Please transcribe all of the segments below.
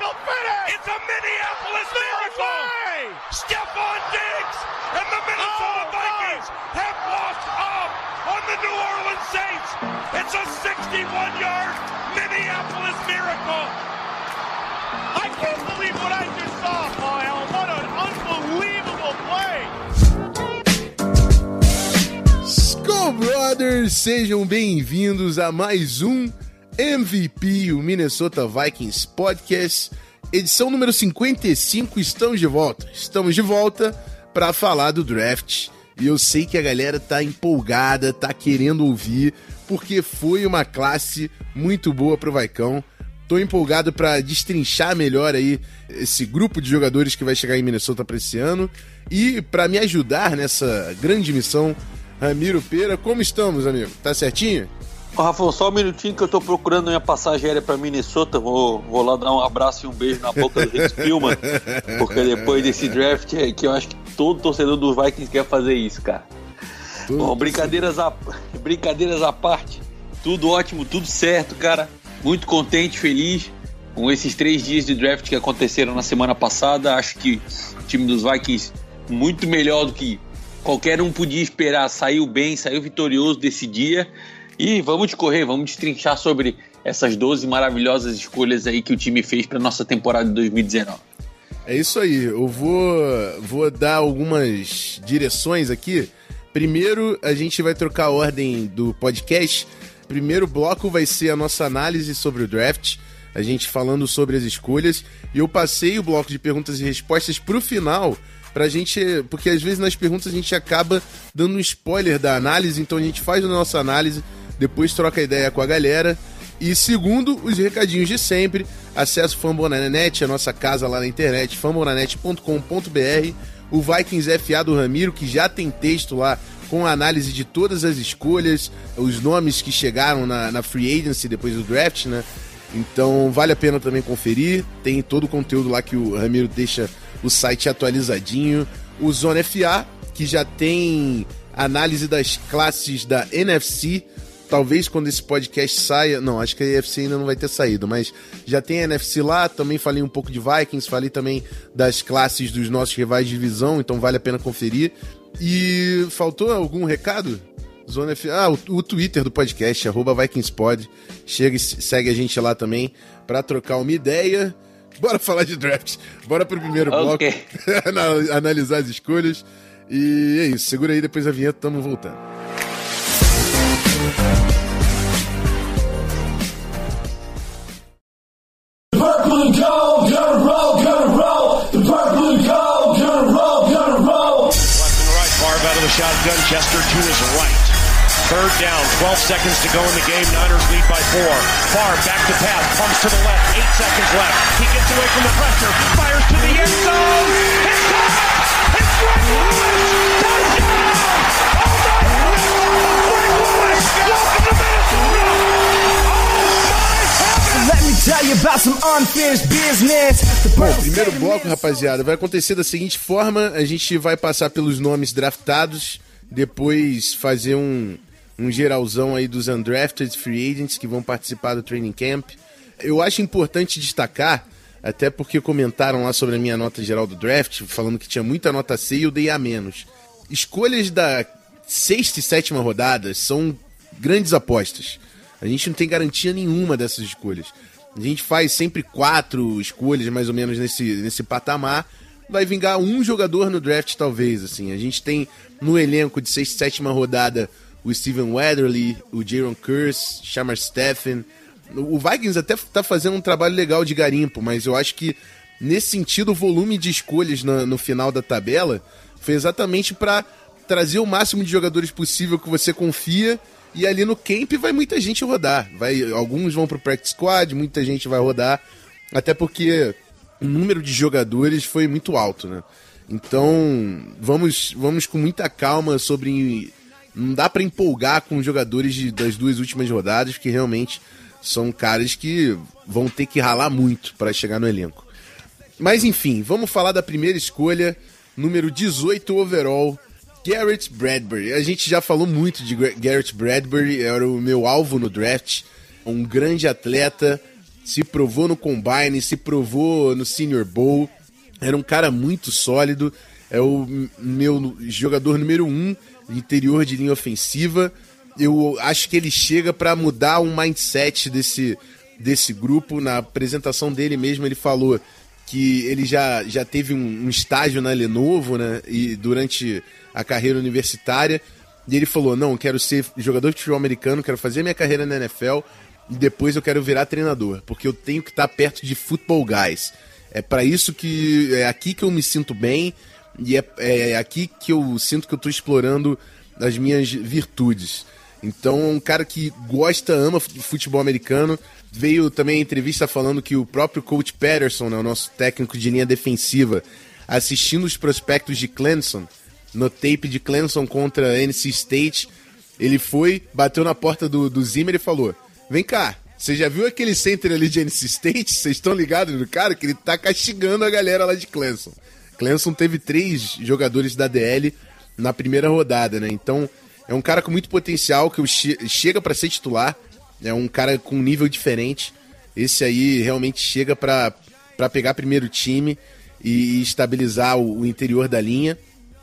me? It's a Minneapolis miracle! Stephon Diggs and the Minnesota oh, Vikings God. have walked up on the New Orleans Saints. It's a 61-yard Minneapolis miracle. I can't believe what I just saw, Paul What an unbelievable play! Skull Brothers, sejam bem-vindos a mais um MVP, o Minnesota Vikings Podcast edição número 55, estamos de volta. Estamos de volta para falar do draft. E eu sei que a galera tá empolgada, tá querendo ouvir, porque foi uma classe muito boa pro Vaicão. Tô empolgado para destrinchar melhor aí esse grupo de jogadores que vai chegar em Minnesota para esse ano e para me ajudar nessa grande missão, Ramiro Pera, como estamos, amigo? Tá certinho? Ô, Rafa, só um minutinho que eu tô procurando minha passagem aérea pra Minnesota. Vou, vou lá dar um abraço e um beijo na boca do Rick Spielman. porque depois desse draft é que eu acho que todo torcedor dos Vikings quer fazer isso, cara. Bom, brincadeiras à, brincadeiras à parte. Tudo ótimo, tudo certo, cara. Muito contente, feliz com esses três dias de draft que aconteceram na semana passada. Acho que o time dos Vikings muito melhor do que qualquer um podia esperar. Saiu bem, saiu vitorioso desse dia. E vamos correr, vamos destrinchar sobre essas 12 maravilhosas escolhas aí que o time fez para nossa temporada de 2019. É isso aí, eu vou, vou dar algumas direções aqui. Primeiro, a gente vai trocar a ordem do podcast. Primeiro bloco vai ser a nossa análise sobre o draft, a gente falando sobre as escolhas. E eu passei o bloco de perguntas e respostas para o final, pra gente. Porque às vezes nas perguntas a gente acaba dando um spoiler da análise, então a gente faz a nossa análise depois troca ideia com a galera. E segundo, os recadinhos de sempre, acesse Fambonanet, a nossa casa lá na internet, fambonanet.com.br, o Vikings FA do Ramiro, que já tem texto lá com a análise de todas as escolhas, os nomes que chegaram na, na Free Agency depois do draft, né? Então vale a pena também conferir. Tem todo o conteúdo lá que o Ramiro deixa o site atualizadinho. O Zona FA, que já tem análise das classes da NFC talvez quando esse podcast saia. Não, acho que a EFC ainda não vai ter saído, mas já tem a NFC lá. Também falei um pouco de Vikings, falei também das classes dos nossos rivais de divisão, então vale a pena conferir. E faltou algum recado? Zona F... Ah, o, o Twitter do podcast, arroba VikingsPod. Chega e segue a gente lá também para trocar uma ideia. Bora falar de draft. Bora pro primeiro okay. bloco. Analisar as escolhas. E é isso. Segura aí, depois a vinheta, tamo voltando. Shotgun. Chester to his right. Third down, 12 seconds to go in the game. Niners lead by four. Far back to pass, pumps to the left. Eight seconds left. He gets away from the pressure, fires to the end zone. It's caught! It's Greg Bom, primeiro bloco, rapaziada, vai acontecer da seguinte forma: a gente vai passar pelos nomes draftados, depois fazer um, um geralzão aí dos undrafted free agents que vão participar do training camp. Eu acho importante destacar, até porque comentaram lá sobre a minha nota geral do draft, falando que tinha muita nota C e eu dei a menos. Escolhas da sexta e sétima rodada são grandes apostas. A gente não tem garantia nenhuma dessas escolhas. A gente faz sempre quatro escolhas, mais ou menos, nesse, nesse patamar. Vai vingar um jogador no draft, talvez. assim. A gente tem no elenco de sexta e sétima rodada o Steven Weatherly, o Jaron Curse, Shamar Steffen. O Vikings até tá fazendo um trabalho legal de garimpo, mas eu acho que nesse sentido o volume de escolhas no, no final da tabela foi exatamente para trazer o máximo de jogadores possível que você confia e ali no camp vai muita gente rodar. Vai, alguns vão pro practice squad, muita gente vai rodar. Até porque o número de jogadores foi muito alto, né? Então, vamos, vamos com muita calma sobre. Não dá para empolgar com os jogadores de, das duas últimas rodadas, porque realmente são caras que vão ter que ralar muito para chegar no elenco. Mas enfim, vamos falar da primeira escolha, número 18 overall, Garrett Bradbury. A gente já falou muito de Garrett Bradbury, era o meu alvo no draft. Um grande atleta, se provou no Combine, se provou no Senior Bowl. Era um cara muito sólido. É o meu jogador número um interior de linha ofensiva. Eu acho que ele chega para mudar o mindset desse, desse grupo. Na apresentação dele mesmo, ele falou que ele já, já teve um, um estágio na Lenovo, né? E durante a carreira universitária. E ele falou: Não, quero ser jogador de futebol americano, quero fazer minha carreira na NFL e depois eu quero virar treinador, porque eu tenho que estar perto de football guys. É para isso que é aqui que eu me sinto bem e é, é aqui que eu sinto que eu estou explorando as minhas virtudes. Então, um cara que gosta, ama futebol americano. Veio também a entrevista falando que o próprio coach Patterson, né, o nosso técnico de linha defensiva, assistindo os prospectos de Clemson, no tape de Clemson contra NC State, ele foi, bateu na porta do, do Zimmer e falou: Vem cá, você já viu aquele center ali de NC State? Vocês estão ligados no cara? Que ele tá castigando a galera lá de Clemson. Clemson teve três jogadores da DL na primeira rodada, né? Então, é um cara com muito potencial que che chega para ser titular. É um cara com um nível diferente. Esse aí realmente chega para pegar primeiro time e estabilizar o, o interior da linha.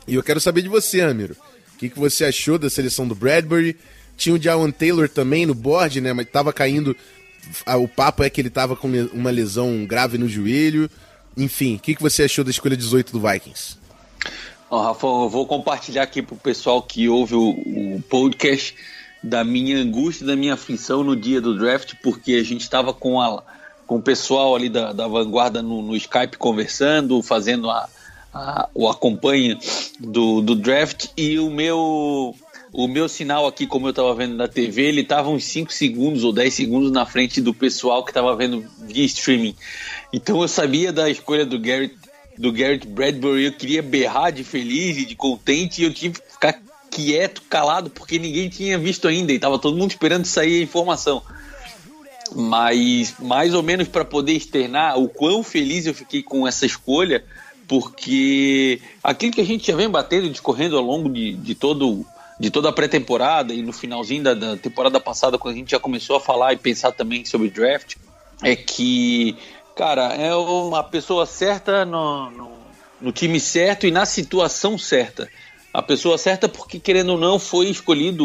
E eu quero saber de você, Amiro. O que, que você achou da seleção do Bradbury? Tinha o Jawan Taylor também no board, né? Mas tava caindo. O papo é que ele tava com uma lesão grave no joelho. Enfim, o que, que você achou da escolha 18 do Vikings? Oh, Rafa, eu vou compartilhar aqui pro pessoal que ouve o, o podcast da minha angústia, da minha aflição no dia do draft, porque a gente estava com, a, com o pessoal ali da, da vanguarda no, no Skype conversando, fazendo a, a, o acompanha do, do draft e o meu o meu sinal aqui, como eu estava vendo na TV, ele estava uns 5 segundos ou 10 segundos na frente do pessoal que estava vendo via streaming. Então eu sabia da escolha do Garrett, do Garrett Bradbury, eu queria berrar de feliz e de contente e eu tive que ficar quieto, calado, porque ninguém tinha visto ainda e estava todo mundo esperando sair a informação. Mas mais ou menos para poder externar o quão feliz eu fiquei com essa escolha, porque aquilo que a gente já vem batendo e discorrendo ao longo de, de, todo, de toda a pré-temporada e no finalzinho da, da, temporada passada, quando a gente já começou a falar e pensar também sobre draft, é que, cara, é uma pessoa certa no, no, no time certo e na situação certa. A pessoa certa porque, querendo ou não, foi escolhido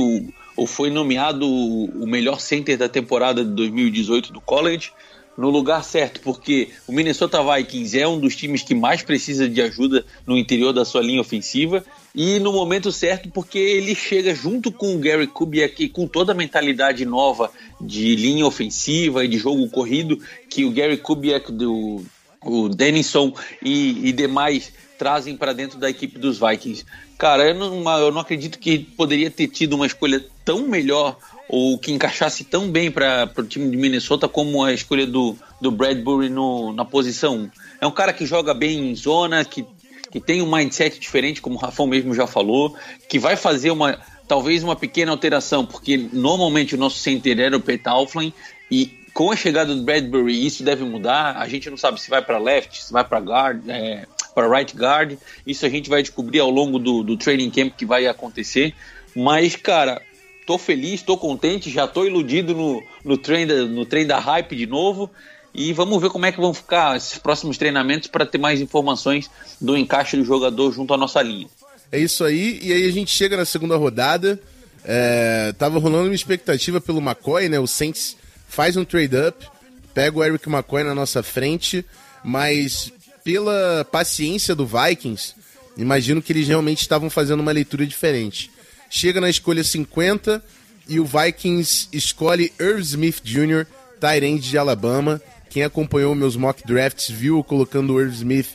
ou foi nomeado o melhor center da temporada de 2018 do college no lugar certo, porque o Minnesota Vikings é um dos times que mais precisa de ajuda no interior da sua linha ofensiva e no momento certo porque ele chega junto com o Gary Kubiak e com toda a mentalidade nova de linha ofensiva e de jogo corrido que o Gary Kubiak, do, o Denison e, e demais trazem para dentro da equipe dos Vikings. Cara, eu não, eu não acredito que poderia ter tido uma escolha tão melhor ou que encaixasse tão bem para o time de Minnesota como a escolha do, do Bradbury no, na posição 1. É um cara que joga bem em zona, que, que tem um mindset diferente, como o Rafão mesmo já falou, que vai fazer uma talvez uma pequena alteração, porque normalmente o nosso center era o Pete Alflin e com a chegada do Bradbury isso deve mudar. A gente não sabe se vai para left, se vai para guard, é, para right guard. Isso a gente vai descobrir ao longo do, do training camp que vai acontecer. Mas, cara, tô feliz, tô contente, já tô iludido no, no, trem da, no trem da hype de novo. E vamos ver como é que vão ficar esses próximos treinamentos para ter mais informações do encaixe do jogador junto à nossa linha. É isso aí, e aí a gente chega na segunda rodada. É, tava rolando uma expectativa pelo McCoy, né? O Saints faz um trade-up, pega o Eric McCoy na nossa frente, mas pela paciência do Vikings, imagino que eles realmente estavam fazendo uma leitura diferente chega na escolha 50 e o Vikings escolhe Irv Smith Jr., tight de Alabama. Quem acompanhou meus mock drafts viu colocando o Irv Smith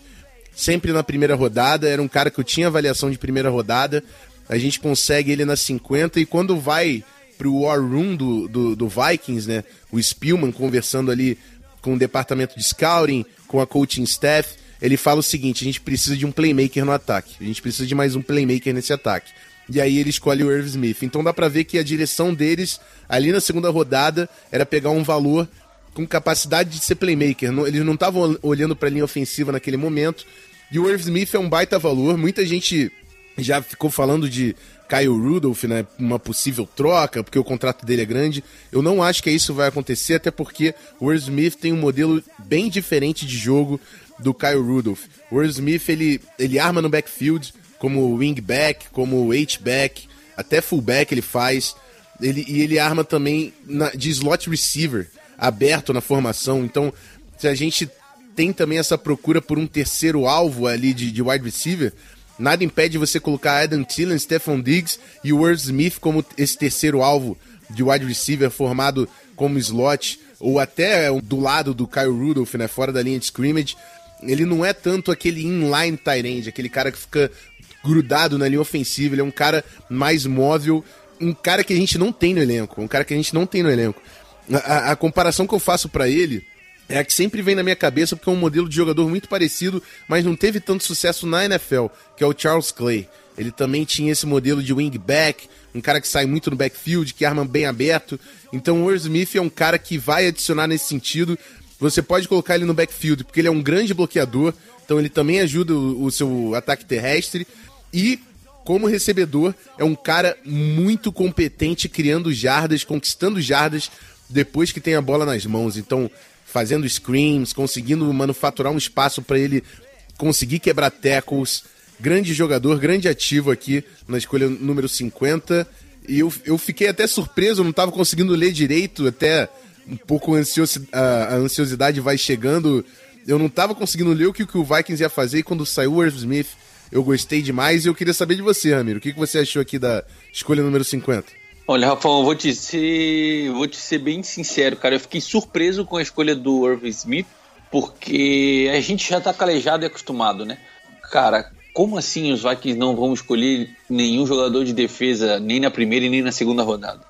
sempre na primeira rodada. Era um cara que eu tinha avaliação de primeira rodada. A gente consegue ele na 50 e quando vai pro War Room do, do, do Vikings, né? O Spielman conversando ali com o departamento de scouting, com a coaching staff, ele fala o seguinte: a gente precisa de um playmaker no ataque. A gente precisa de mais um playmaker nesse ataque. E aí ele escolhe o Irv Smith. Então dá pra ver que a direção deles, ali na segunda rodada, era pegar um valor com capacidade de ser playmaker. Eles não estavam olhando pra linha ofensiva naquele momento. E o Irv Smith é um baita valor. Muita gente já ficou falando de Kyle Rudolph, né? Uma possível troca, porque o contrato dele é grande. Eu não acho que isso vai acontecer, até porque o Irv Smith tem um modelo bem diferente de jogo do Kyle Rudolph. O Irv Smith, ele, ele arma no backfield, como wingback, como H-back, até fullback ele faz. Ele, e ele arma também na, de slot receiver, aberto na formação. Então, se a gente tem também essa procura por um terceiro alvo ali de, de wide receiver, nada impede você colocar Adam Thielen, Stephon Diggs e Irv Smith como esse terceiro alvo de wide receiver formado como slot, ou até do lado do Kyle Rudolph, né, fora da linha de scrimmage. Ele não é tanto aquele inline tight end, aquele cara que fica grudado na linha ofensiva, ele é um cara mais móvel, um cara que a gente não tem no elenco, um cara que a gente não tem no elenco. A, a, a comparação que eu faço para ele é a que sempre vem na minha cabeça porque é um modelo de jogador muito parecido, mas não teve tanto sucesso na NFL, que é o Charles Clay. Ele também tinha esse modelo de wingback, um cara que sai muito no backfield, que arma bem aberto. Então o Irv Smith é um cara que vai adicionar nesse sentido. Você pode colocar ele no backfield, porque ele é um grande bloqueador, então ele também ajuda o, o seu ataque terrestre. E como recebedor, é um cara muito competente criando jardas, conquistando jardas depois que tem a bola nas mãos. Então, fazendo screams, conseguindo manufaturar um espaço para ele conseguir quebrar tackles. Grande jogador, grande ativo aqui na escolha número 50. E eu, eu fiquei até surpreso, não estava conseguindo ler direito, até um pouco ansioso, a, a ansiosidade vai chegando. Eu não estava conseguindo ler o que, que o Vikings ia fazer e quando saiu o Irv Smith eu gostei demais e eu queria saber de você, Ramiro. O que, que você achou aqui da escolha número 50? Olha, Rafael, eu vou te ser, vou te ser bem sincero, cara. Eu fiquei surpreso com a escolha do Irving Smith, porque a gente já tá calejado e acostumado, né? Cara, como assim os Vikings não vão escolher nenhum jogador de defesa nem na primeira e nem na segunda rodada?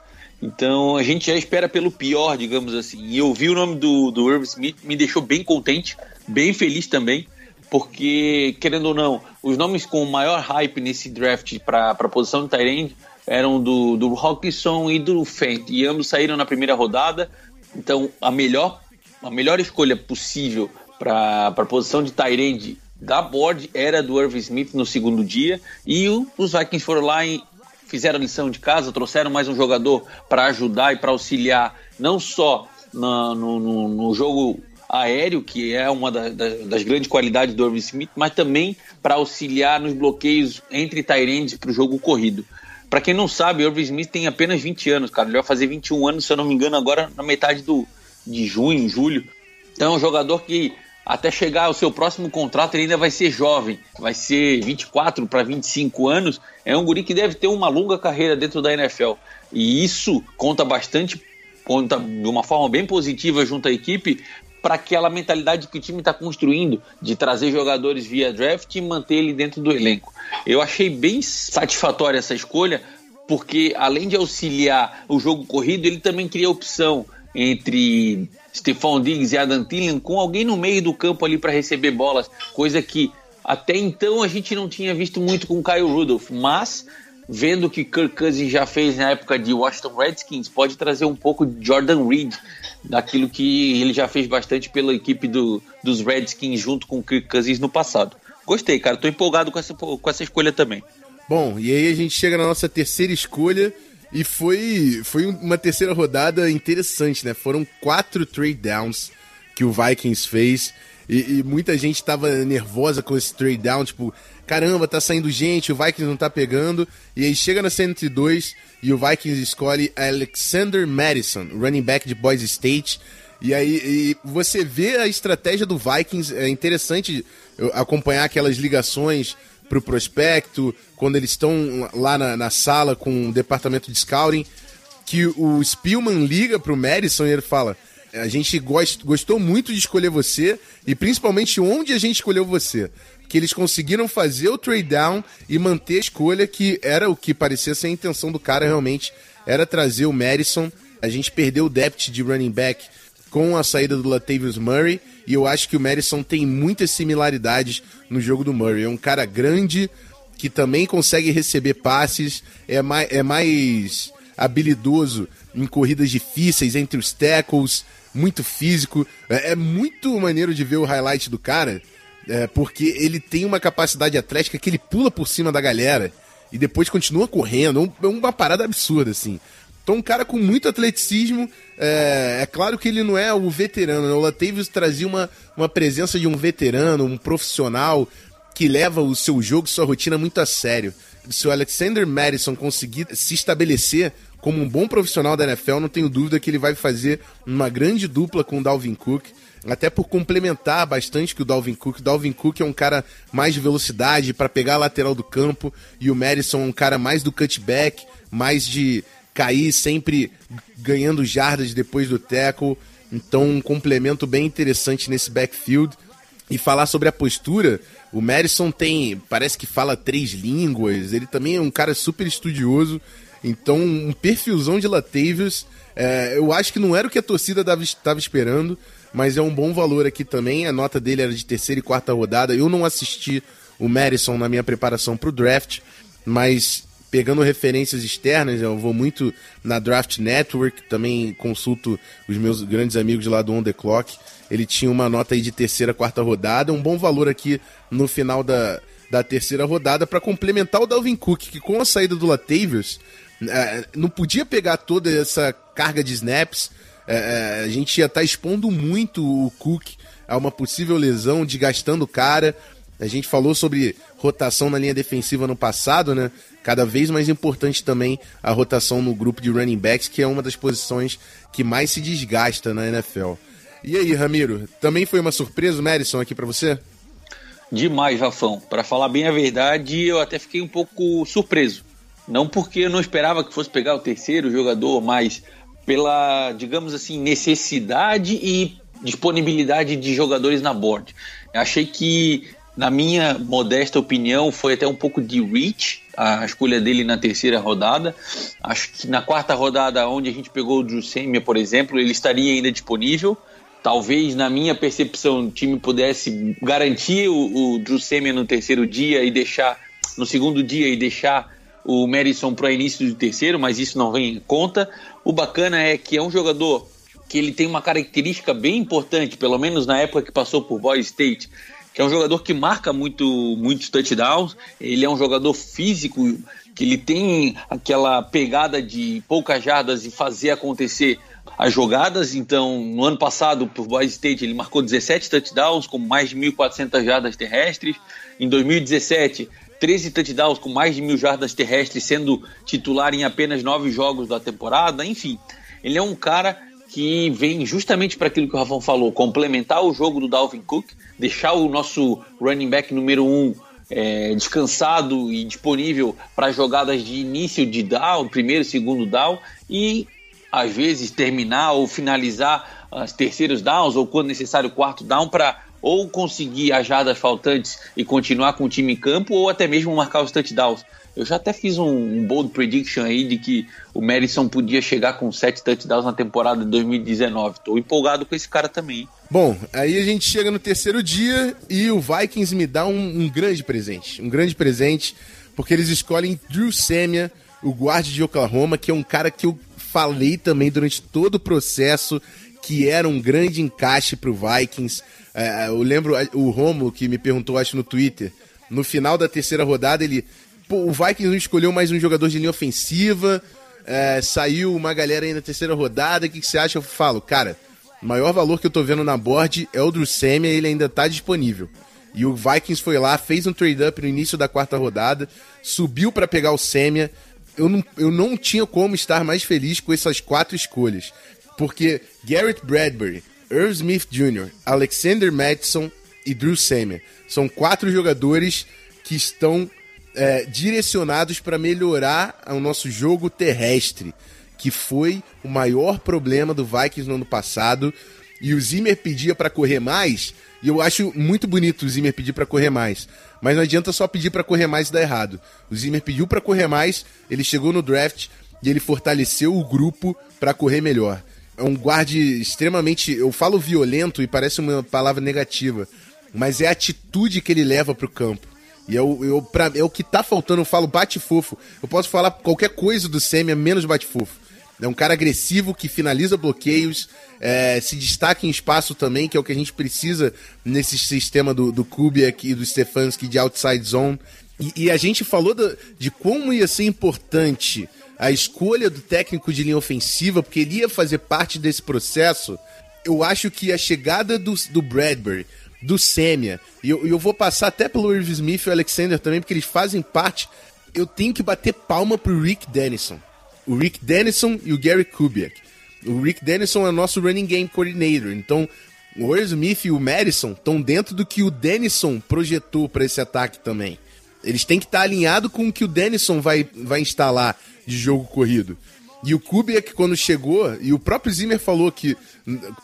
Então a gente já espera pelo pior, digamos assim. E eu vi o nome do, do Irv Smith, me deixou bem contente, bem feliz também porque, querendo ou não, os nomes com maior hype nesse draft para a posição de Tyrande eram do, do Hawkinson e do Fent, e ambos saíram na primeira rodada. Então, a melhor, a melhor escolha possível para a posição de Tyrande da board era do Irv Smith no segundo dia, e o, os Vikings foram lá e fizeram a lição de casa, trouxeram mais um jogador para ajudar e para auxiliar, não só no, no, no jogo aéreo, que é uma da, da, das grandes qualidades do Irving Smith, mas também para auxiliar nos bloqueios entre Tyrands para o jogo corrido. Para quem não sabe, Irving Smith tem apenas 20 anos, cara. Ele vai fazer 21 anos, se eu não me engano, agora na metade do, de junho, julho. Então é um jogador que até chegar ao seu próximo contrato ele ainda vai ser jovem, vai ser 24 para 25 anos. É um guri que deve ter uma longa carreira dentro da NFL. E isso conta bastante, conta de uma forma bem positiva junto à equipe, para aquela mentalidade que o time está construindo de trazer jogadores via draft e manter ele dentro do elenco. Eu achei bem satisfatória essa escolha, porque além de auxiliar o jogo corrido, ele também cria opção entre Stephon Diggs e Adam Thielen com alguém no meio do campo ali para receber bolas, coisa que até então a gente não tinha visto muito com Kyle Rudolph, mas vendo o que Kirk Cousins já fez na época de Washington Redskins, pode trazer um pouco de Jordan Reed, daquilo que ele já fez bastante pela equipe do, dos Redskins junto com o Kirk Cousins no passado. Gostei, cara, tô empolgado com essa, com essa escolha também. Bom, e aí a gente chega na nossa terceira escolha e foi, foi uma terceira rodada interessante, né? Foram quatro trade downs que o Vikings fez e, e muita gente tava nervosa com esse trade down, tipo, caramba, tá saindo gente, o Vikings não tá pegando. E aí chega na 102 e o Vikings escolhe Alexander Madison, running back de Boise State. E aí e você vê a estratégia do Vikings, é interessante acompanhar aquelas ligações pro prospecto, quando eles estão lá na, na, sala com o departamento de scouting, que o Spielman liga pro Madison e ele fala: A gente gost, gostou muito de escolher você e principalmente onde a gente escolheu você que eles conseguiram fazer o trade down e manter a escolha que era o que parecia ser a intenção do cara realmente, era trazer o Madison. A gente perdeu o depth de running back com a saída do Latavius Murray e eu acho que o Madison tem muitas similaridades no jogo do Murray. É um cara grande que também consegue receber passes, é mais, é mais habilidoso em corridas difíceis entre os tackles, muito físico. É, é muito maneiro de ver o highlight do cara, é, porque ele tem uma capacidade atlética que ele pula por cima da galera e depois continua correndo. É, é uma parada absurda, assim. Então, um cara com muito atleticismo. É, é claro que ele não é o veterano, né? O Latavius trazia uma, uma presença de um veterano, um profissional que leva o seu jogo, sua rotina muito a sério. Se o Alexander Madison conseguir se estabelecer como um bom profissional da NFL, não tenho dúvida que ele vai fazer uma grande dupla com o Dalvin Cook até por complementar bastante que o Dalvin Cook. O Dalvin Cook é um cara mais de velocidade para pegar a lateral do campo e o Madison é um cara mais do cutback, mais de cair sempre ganhando jardas depois do tackle. Então, um complemento bem interessante nesse backfield. E falar sobre a postura, o Madison tem, parece que fala três línguas, ele também é um cara super estudioso. Então, um perfilzão de Latavius. É, eu acho que não era o que a torcida estava esperando, mas é um bom valor aqui também. A nota dele era de terceira e quarta rodada. Eu não assisti o Madison na minha preparação para o draft, mas pegando referências externas, eu vou muito na Draft Network, também consulto os meus grandes amigos lá do On The Clock. Ele tinha uma nota aí de terceira, quarta rodada, um bom valor aqui no final da, da terceira rodada para complementar o Dalvin Cook, que com a saída do Latavius, é, não podia pegar toda essa carga de snaps, é, é a gente ia estar tá expondo muito o Cook a uma possível lesão, desgastando o cara. A gente falou sobre rotação na linha defensiva no passado, né? Cada vez mais importante também a rotação no grupo de running backs, que é uma das posições que mais se desgasta na NFL. E aí, Ramiro, também foi uma surpresa o Madison aqui para você? Demais, Rafão. Para falar bem a verdade, eu até fiquei um pouco surpreso. Não porque eu não esperava que fosse pegar o terceiro jogador, mas pela, digamos assim, necessidade e disponibilidade de jogadores na board. Eu achei que na minha modesta opinião, foi até um pouco de reach a escolha dele na terceira rodada. Acho que na quarta rodada, onde a gente pegou o Drew por exemplo, ele estaria ainda disponível. Talvez, na minha percepção, o time pudesse garantir o, o no terceiro dia e deixar, no segundo dia, e deixar o Madison para início do terceiro, mas isso não vem em conta. O bacana é que é um jogador que ele tem uma característica bem importante, pelo menos na época que passou por Boy State, que é um jogador que marca muito muitos touchdowns, ele é um jogador físico, que ele tem aquela pegada de poucas jardas e fazer acontecer as jogadas. Então, no ano passado, por Boise State, ele marcou 17 touchdowns com mais de 1.400 jardas terrestres. Em 2017, 13 touchdowns com mais de mil jardas terrestres, sendo titular em apenas nove jogos da temporada. Enfim, ele é um cara que vem justamente para aquilo que o Rafão falou, complementar o jogo do Dalvin Cook, deixar o nosso running back número um é, descansado e disponível para jogadas de início de down, primeiro, segundo down, e às vezes terminar ou finalizar as terceiros downs, ou quando necessário, quarto down, para ou conseguir as jardas faltantes e continuar com o time em campo, ou até mesmo marcar os touchdowns. Eu já até fiz um, um bold prediction aí de que o Madison podia chegar com sete touchdowns na temporada de 2019. Estou empolgado com esse cara também. Bom, aí a gente chega no terceiro dia e o Vikings me dá um, um grande presente. Um grande presente, porque eles escolhem Drew Semia, o guarda de Oklahoma, que é um cara que eu falei também durante todo o processo que era um grande encaixe para o Vikings. É, eu lembro o Romo que me perguntou, acho, no Twitter. No final da terceira rodada, ele o Vikings não escolheu mais um jogador de linha ofensiva. É, saiu uma galera aí na terceira rodada. O que, que você acha? Eu falo, cara, o maior valor que eu tô vendo na board é o do Semia, ele ainda tá disponível. E o Vikings foi lá, fez um trade-up no início da quarta rodada, subiu para pegar o Semia. Eu não, eu não tinha como estar mais feliz com essas quatro escolhas. Porque Garrett Bradbury, Irv Smith Jr., Alexander Madison e Drew Semia são quatro jogadores que estão é, direcionados para melhorar o nosso jogo terrestre, que foi o maior problema do Vikings no ano passado. E o Zimmer pedia para correr mais, e eu acho muito bonito o Zimmer pedir para correr mais. Mas não adianta só pedir para correr mais e dar errado. O Zimmer pediu para correr mais, ele chegou no draft e ele fortaleceu o grupo para correr melhor. É um guarde extremamente. Eu falo violento e parece uma palavra negativa, mas é a atitude que ele leva pro campo. E é o, eu, pra, é o que tá faltando, eu falo bate-fofo. Eu posso falar qualquer coisa do Semi, é menos bate-fofo. É um cara agressivo que finaliza bloqueios, é, se destaca em espaço também, que é o que a gente precisa nesse sistema do, do Kubiak e do Stefanski de outside zone. E, e a gente falou do, de como ia ser importante a escolha do técnico de linha ofensiva, porque ele ia fazer parte desse processo. Eu acho que a chegada do, do Bradbury, do Semia, e eu, eu vou passar até pelo Irv Smith e o Alexander também, porque eles fazem parte. Eu tenho que bater palma pro Rick Dennison. O Rick Dennison e o Gary Kubiak. O Rick Dennison é o nosso running game coordinator, então o Irv Smith e o Madison estão dentro do que o Dennison projetou para esse ataque também. Eles têm que estar tá alinhados com o que o Dennison vai, vai instalar de jogo corrido. E o Kubiak, quando chegou, e o próprio Zimmer falou que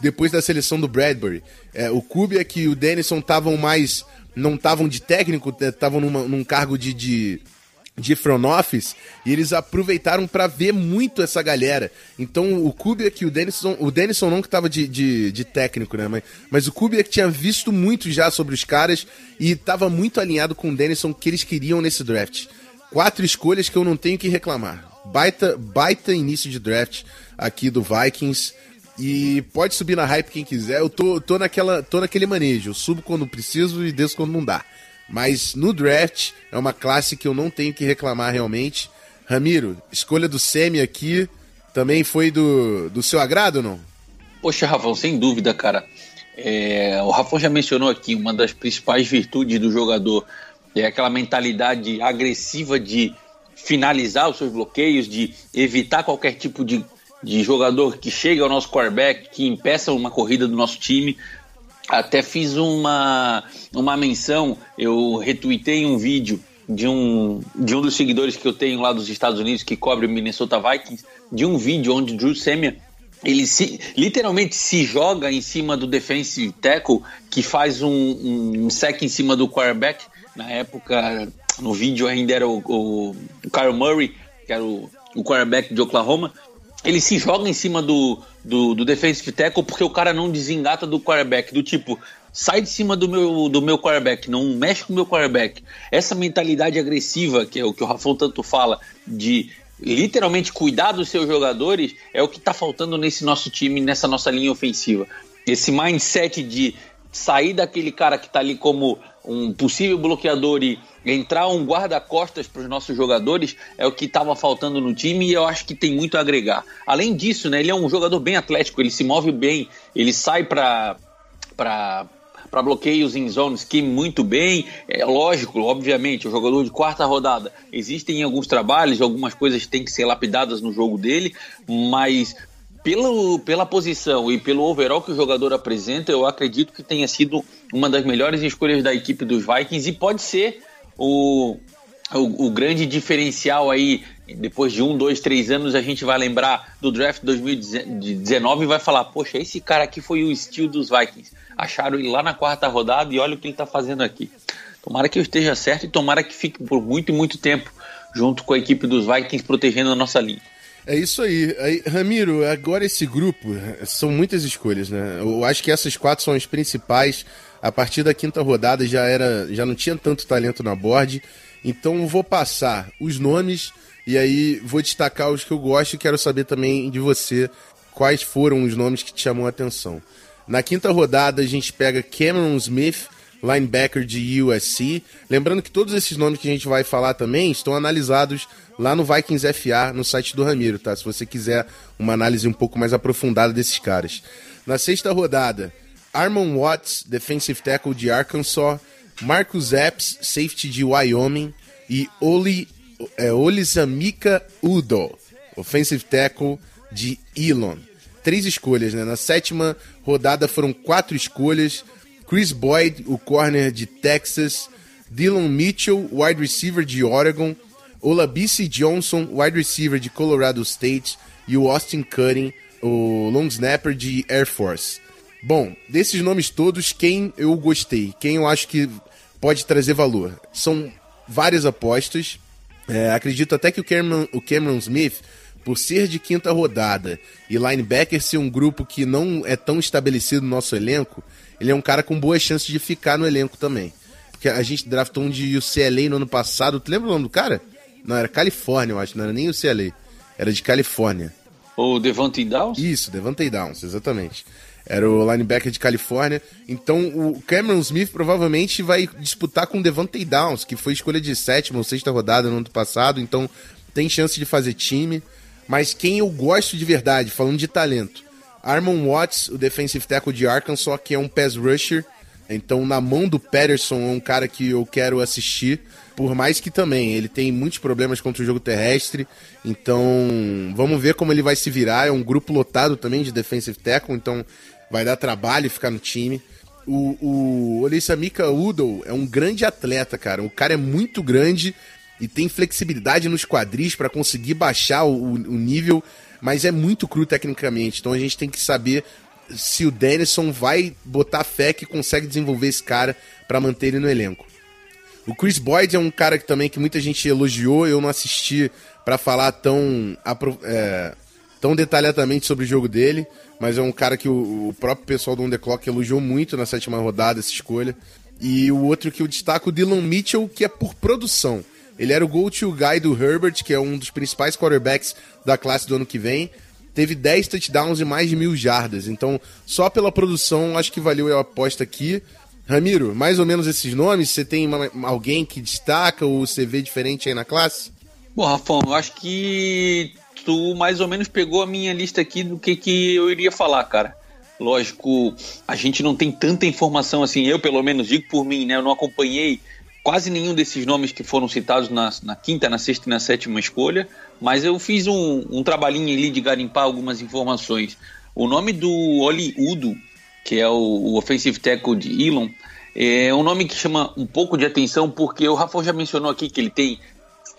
depois da seleção do Bradbury, é, o Kubiak e o Dennison estavam mais. não estavam de técnico, estavam num cargo de, de de front office e eles aproveitaram para ver muito essa galera. Então o Kubiak e o Denison, o Denison não que tava de, de, de, técnico, né? Mas, mas o Kubiak tinha visto muito já sobre os caras e tava muito alinhado com o Denison que eles queriam nesse draft. Quatro escolhas que eu não tenho que reclamar. Baita, baita início de draft aqui do Vikings. E pode subir na hype quem quiser. Eu tô, tô, naquela, tô naquele manejo. Eu subo quando preciso e desço quando não dá. Mas no draft é uma classe que eu não tenho que reclamar realmente. Ramiro, escolha do Semi aqui também foi do, do seu agrado ou não? Poxa, Rafão, sem dúvida, cara. É, o Rafão já mencionou aqui uma das principais virtudes do jogador é aquela mentalidade agressiva de finalizar os seus bloqueios, de evitar qualquer tipo de, de jogador que chegue ao nosso quarterback, que impeça uma corrida do nosso time. Até fiz uma, uma menção, eu retuitei um vídeo de um, de um dos seguidores que eu tenho lá dos Estados Unidos que cobre o Minnesota Vikings, de um vídeo onde Drew Semia ele se, literalmente se joga em cima do defensive tackle que faz um, um, sec em cima do quarterback. Na época, no vídeo ainda era o, o, o Kyle Murray, que era o, o quarterback de Oklahoma. Ele se joga em cima do, do, do defensive tackle porque o cara não desengata do quarterback, do tipo, sai de cima do meu, do meu quarterback, não mexe com o meu quarterback. Essa mentalidade agressiva, que é o que o Rafão tanto fala, de literalmente cuidar dos seus jogadores, é o que está faltando nesse nosso time, nessa nossa linha ofensiva. Esse mindset de sair daquele cara que está ali como um possível bloqueador e entrar um guarda-costas para os nossos jogadores é o que estava faltando no time e eu acho que tem muito a agregar. Além disso, né, ele é um jogador bem atlético, ele se move bem, ele sai para para bloqueios em zone scheme muito bem. É lógico, obviamente, o jogador de quarta rodada. Existem alguns trabalhos, algumas coisas que têm que ser lapidadas no jogo dele, mas pelo, pela posição e pelo overall que o jogador apresenta, eu acredito que tenha sido uma das melhores escolhas da equipe dos Vikings e pode ser o, o, o, grande diferencial aí. Depois de um, dois, três anos, a gente vai lembrar do draft 2019 e vai falar: Poxa, esse cara aqui foi o estilo dos Vikings. Acharam ele lá na quarta rodada e olha o que ele está fazendo aqui. Tomara que eu esteja certo e tomara que fique por muito muito tempo junto com a equipe dos Vikings protegendo a nossa linha. É isso aí. aí. Ramiro, agora esse grupo, são muitas escolhas, né? Eu acho que essas quatro são as principais. A partir da quinta rodada já era, já não tinha tanto talento na board. Então vou passar os nomes e aí vou destacar os que eu gosto e quero saber também de você quais foram os nomes que te chamou a atenção. Na quinta rodada a gente pega Cameron Smith, linebacker de USC. Lembrando que todos esses nomes que a gente vai falar também estão analisados lá no Vikings FA, no site do Ramiro, tá? Se você quiser uma análise um pouco mais aprofundada desses caras. Na sexta rodada, Armon Watts, defensive tackle de Arkansas, Marcus Epps, safety de Wyoming e Oli, é, Olizamika Udo, offensive tackle de Elon. Três escolhas, né? Na sétima rodada foram quatro escolhas. Chris Boyd, o corner de Texas, Dylan Mitchell, wide receiver de Oregon, Olabisi Johnson, wide receiver de Colorado State, e o Austin Cutting, o long snapper de Air Force. Bom, desses nomes todos, quem eu gostei, quem eu acho que pode trazer valor? São várias apostas. É, acredito até que o Cameron, o Cameron Smith por ser de quinta rodada e linebacker ser um grupo que não é tão estabelecido no nosso elenco, ele é um cara com boas chances de ficar no elenco também. Porque a gente draftou um de UCLA no ano passado. Tu lembra o nome do cara? Não, era Califórnia, eu acho. Não era nem UCLA. Era de Califórnia. O Devante Downs? Isso, Devante Downs, exatamente. Era o linebacker de Califórnia. Então o Cameron Smith provavelmente vai disputar com o Devante Downs, que foi escolha de sétima ou sexta rodada no ano passado. Então tem chance de fazer time. Mas quem eu gosto de verdade, falando de talento, Armon Watts, o defensive tackle de Arkansas, que é um pass rusher. Então, na mão do Patterson, é um cara que eu quero assistir. Por mais que também ele tem muitos problemas contra o jogo terrestre. Então, vamos ver como ele vai se virar. É um grupo lotado também de defensive tackle. Então, vai dar trabalho ficar no time. O, o Olissamika Udo é um grande atleta, cara. O cara é muito grande e tem flexibilidade nos quadris para conseguir baixar o, o, nível, mas é muito cru tecnicamente. Então a gente tem que saber se o Denison vai botar fé que consegue desenvolver esse cara para manter ele no elenco. O Chris Boyd é um cara que também que muita gente elogiou, eu não assisti para falar tão, é, tão detalhadamente sobre o jogo dele, mas é um cara que o, o próprio pessoal do On The Clock elogiou muito na sétima rodada, essa escolha. E o outro que eu destaco, o Dylan Mitchell, que é por produção. Ele era o go-to guy do Herbert, que é um dos principais quarterbacks da classe do ano que vem. Teve 10 touchdowns e mais de mil jardas. Então, só pela produção, acho que valeu a aposta aqui. Ramiro, mais ou menos esses nomes? Você tem uma, alguém que destaca ou você vê diferente aí na classe? Bom, Rafão, eu acho que tu mais ou menos pegou a minha lista aqui do que, que eu iria falar, cara. Lógico, a gente não tem tanta informação assim, eu pelo menos digo por mim, né? Eu não acompanhei quase nenhum desses nomes que foram citados na, na, quinta, na sexta e na sétima escolha, mas eu fiz um, um trabalhinho ali de garimpar algumas informações. O nome do Oli Udo, que é o, o offensive tackle de Elon, é um nome que chama um pouco de atenção porque o Rafa já mencionou aqui que ele tem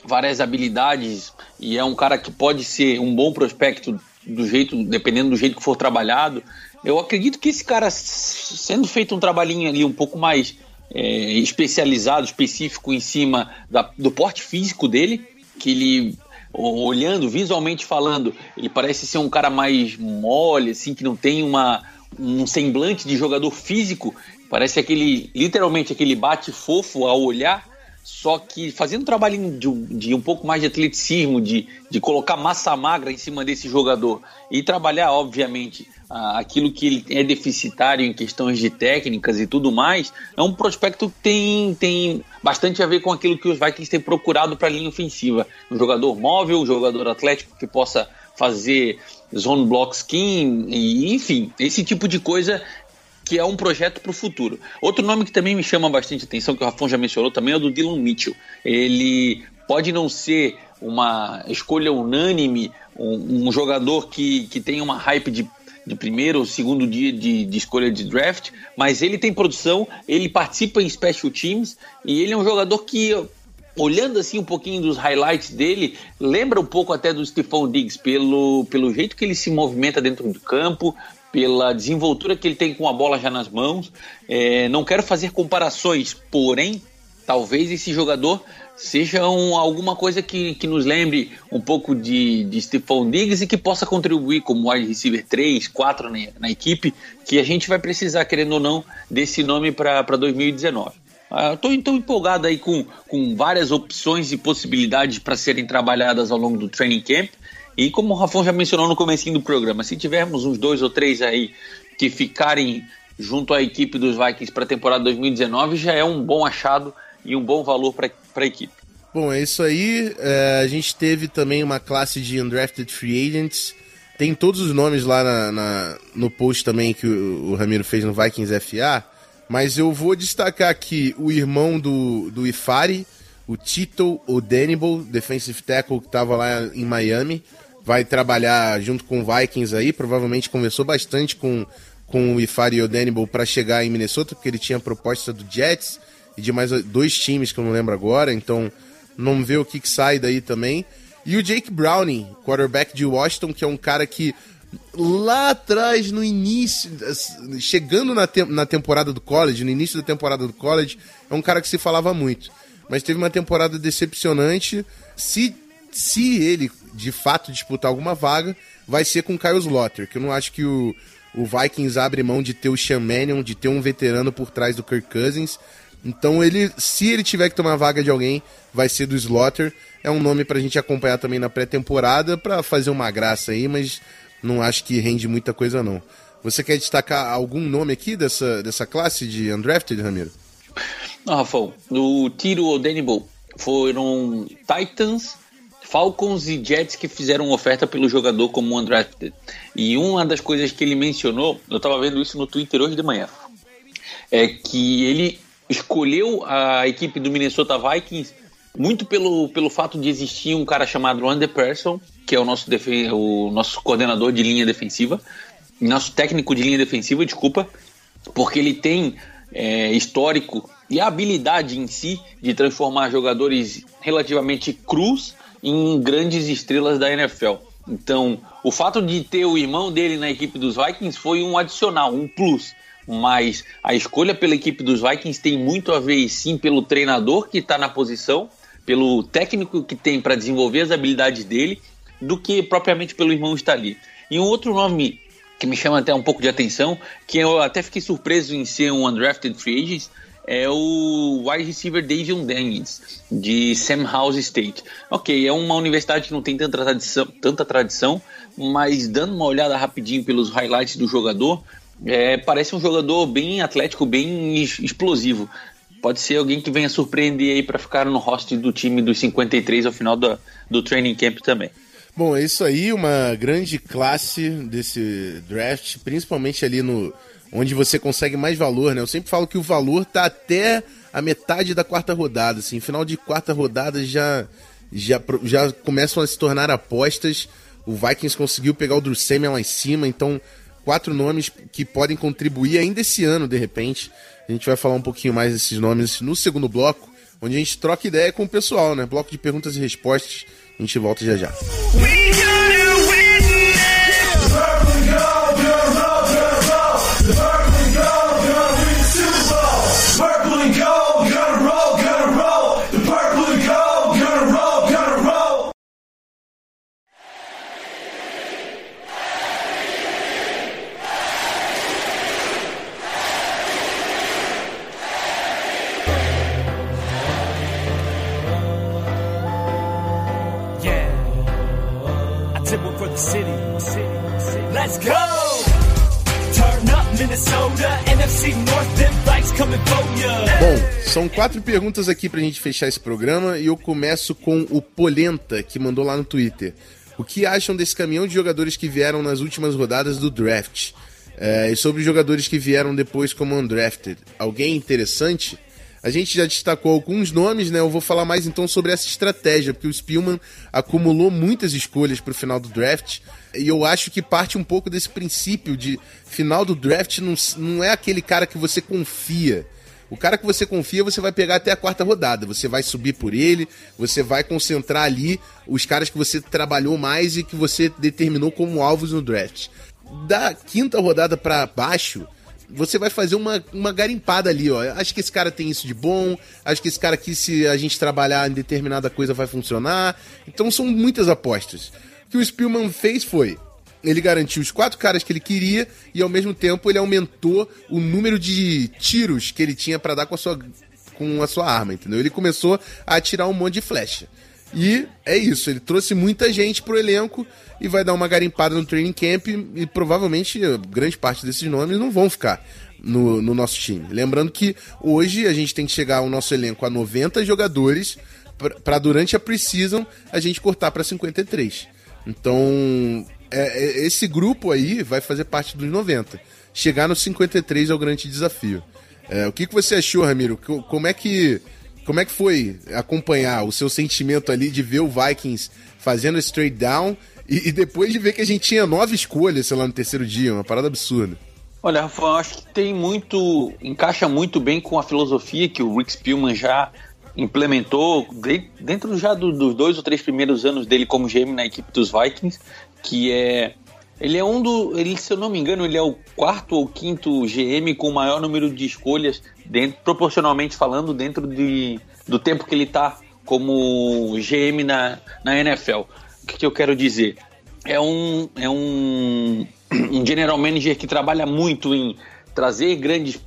várias habilidades e é um cara que pode ser um bom prospecto do jeito, dependendo do jeito que for trabalhado. Eu acredito que esse cara, sendo feito um trabalhinho ali um pouco mais é, especializado, específico em cima da, do porte físico dele, que ele olhando visualmente falando, ele parece ser um cara mais mole, assim, que não tem uma, um semblante de jogador físico, parece aquele, literalmente aquele bate fofo ao olhar, só que fazendo um trabalhinho de, de, um pouco mais de atleticismo, de, de colocar massa magra em cima desse jogador e trabalhar, obviamente, aquilo que ele é deficitário em questões de técnicas e tudo mais, é um prospecto que tem, tem bastante a ver com aquilo que os Vikings têm procurado para a linha ofensiva. Um jogador móvel, um jogador atlético que possa fazer zone block scheme, e, enfim, esse tipo de coisa que é um projeto para o futuro. Outro nome que também me chama bastante atenção, que o Rafão já mencionou também, é o do Dylan Mitchell. Ele pode não ser uma escolha unânime, um, um jogador que, que tem uma hype de, de primeiro ou segundo dia de, de escolha de draft, mas ele tem produção, ele participa em special teams e ele é um jogador que olhando assim um pouquinho dos highlights dele, lembra um pouco até do Stephon Diggs, pelo, pelo jeito que ele se movimenta dentro do campo, pela desenvoltura que ele tem com a bola já nas mãos. É, não quero fazer comparações, porém, talvez esse jogador seja um, alguma coisa que, que nos lembre um pouco de, de Stephon Diggs e que possa contribuir como wide receiver 3, 4 na, na equipe, que a gente vai precisar, querendo ou não, desse nome para 2019. Estou uh, empolgado aí com, com várias opções e possibilidades para serem trabalhadas ao longo do training camp. E como o Rafão já mencionou no começo do programa, se tivermos uns dois ou três aí que ficarem junto à equipe dos Vikings para a temporada 2019, já é um bom achado e um bom valor para a equipe. Bom, é isso aí. É, a gente teve também uma classe de undrafted free agents. Tem todos os nomes lá na, na, no post também que o, o Ramiro fez no Vikings FA. Mas eu vou destacar aqui o irmão do, do Ifari, o Tito Odenibal, defensive tackle que estava lá em Miami vai trabalhar junto com o Vikings aí, provavelmente conversou bastante com, com o Ifari Odenibal para chegar em Minnesota, porque ele tinha proposta do Jets e de mais dois times que eu não lembro agora, então não vê o que, que sai daí também. E o Jake Browning, quarterback de Washington, que é um cara que lá atrás, no início, chegando na, te na temporada do college, no início da temporada do college, é um cara que se falava muito. Mas teve uma temporada decepcionante. Se se ele de fato disputar alguma vaga, vai ser com o Kyle Slaughter, que eu não acho que o, o Vikings abre mão de ter o Sean Mannion, de ter um veterano por trás do Kirk Cousins. Então ele, se ele tiver que tomar vaga de alguém, vai ser do Slaughter. É um nome pra gente acompanhar também na pré-temporada para fazer uma graça aí, mas não acho que rende muita coisa não. Você quer destacar algum nome aqui dessa, dessa classe de undrafted, Ramiro? Não, Rafael, o Tiro Odenibol foram Titans, Falcons e Jets que fizeram oferta pelo jogador como undrafted. E uma das coisas que ele mencionou, eu estava vendo isso no Twitter hoje de manhã, é que ele escolheu a equipe do Minnesota Vikings muito pelo, pelo fato de existir um cara chamado Andy Person, que é o nosso, o nosso coordenador de linha defensiva, nosso técnico de linha defensiva, desculpa, porque ele tem é, histórico e a habilidade em si de transformar jogadores relativamente crus em grandes estrelas da NFL. Então, o fato de ter o irmão dele na equipe dos Vikings foi um adicional, um plus. Mas a escolha pela equipe dos Vikings tem muito a ver, sim, pelo treinador que está na posição, pelo técnico que tem para desenvolver as habilidades dele, do que propriamente pelo irmão estar ali. E um outro nome que me chama até um pouco de atenção, que eu até fiquei surpreso em ser um undrafted free agent, é o wide receiver Davion Daniels, de Sam House State. Ok, é uma universidade que não tem tanta tradição, tanta tradição mas dando uma olhada rapidinho pelos highlights do jogador, é, parece um jogador bem atlético, bem explosivo. Pode ser alguém que venha surpreender aí para ficar no roster do time dos 53 ao final do, do training camp também. Bom, é isso aí, uma grande classe desse draft, principalmente ali no onde você consegue mais valor, né? Eu sempre falo que o valor tá até a metade da quarta rodada, assim, final de quarta rodada já já, já começam a se tornar apostas. O Vikings conseguiu pegar o Drew lá em cima, então quatro nomes que podem contribuir ainda esse ano, de repente. A gente vai falar um pouquinho mais desses nomes no segundo bloco, onde a gente troca ideia com o pessoal, né? Bloco de perguntas e respostas a gente volta já já. Bom, são quatro perguntas aqui pra gente fechar esse programa e eu começo com o Polenta, que mandou lá no Twitter. O que acham desse caminhão de jogadores que vieram nas últimas rodadas do draft? É, e sobre os jogadores que vieram depois como undrafted. Alguém interessante? A gente já destacou alguns nomes, né? Eu vou falar mais então sobre essa estratégia, porque o Spielman acumulou muitas escolhas para o final do draft. E eu acho que parte um pouco desse princípio de final do draft não, não é aquele cara que você confia. O cara que você confia, você vai pegar até a quarta rodada. Você vai subir por ele, você vai concentrar ali os caras que você trabalhou mais e que você determinou como alvos no draft. Da quinta rodada para baixo, você vai fazer uma, uma garimpada ali, ó. Acho que esse cara tem isso de bom, acho que esse cara aqui, se a gente trabalhar em determinada coisa, vai funcionar. Então são muitas apostas. O que o Spielman fez foi. Ele garantiu os quatro caras que ele queria e ao mesmo tempo ele aumentou o número de tiros que ele tinha para dar com a sua com a sua arma, entendeu? Ele começou a atirar um monte de flecha. E é isso, ele trouxe muita gente pro elenco e vai dar uma garimpada no training camp e provavelmente grande parte desses nomes não vão ficar no, no nosso time. Lembrando que hoje a gente tem que chegar ao nosso elenco a 90 jogadores para durante a precisam a gente cortar para 53. Então, é, é, esse grupo aí vai fazer parte dos 90. Chegar nos 53 é o grande desafio. É, o que, que você achou, Ramiro? Como é que como é que foi acompanhar o seu sentimento ali de ver o Vikings fazendo trade down e, e, depois de ver que a gente tinha nove escolhas, sei lá, no terceiro dia, uma parada absurda. Olha, Rafa, acho que tem muito. encaixa muito bem com a filosofia que o Rick Spielman já implementou dentro já do, dos dois ou três primeiros anos dele como GM na equipe dos Vikings, que é. Ele é um do. Ele, se eu não me engano, ele é o quarto ou quinto GM com o maior número de escolhas, dentro, proporcionalmente falando, dentro de, do tempo que ele está como GM na, na NFL. O que, que eu quero dizer? É um, é um, um general manager que trabalha muito em trazer grandes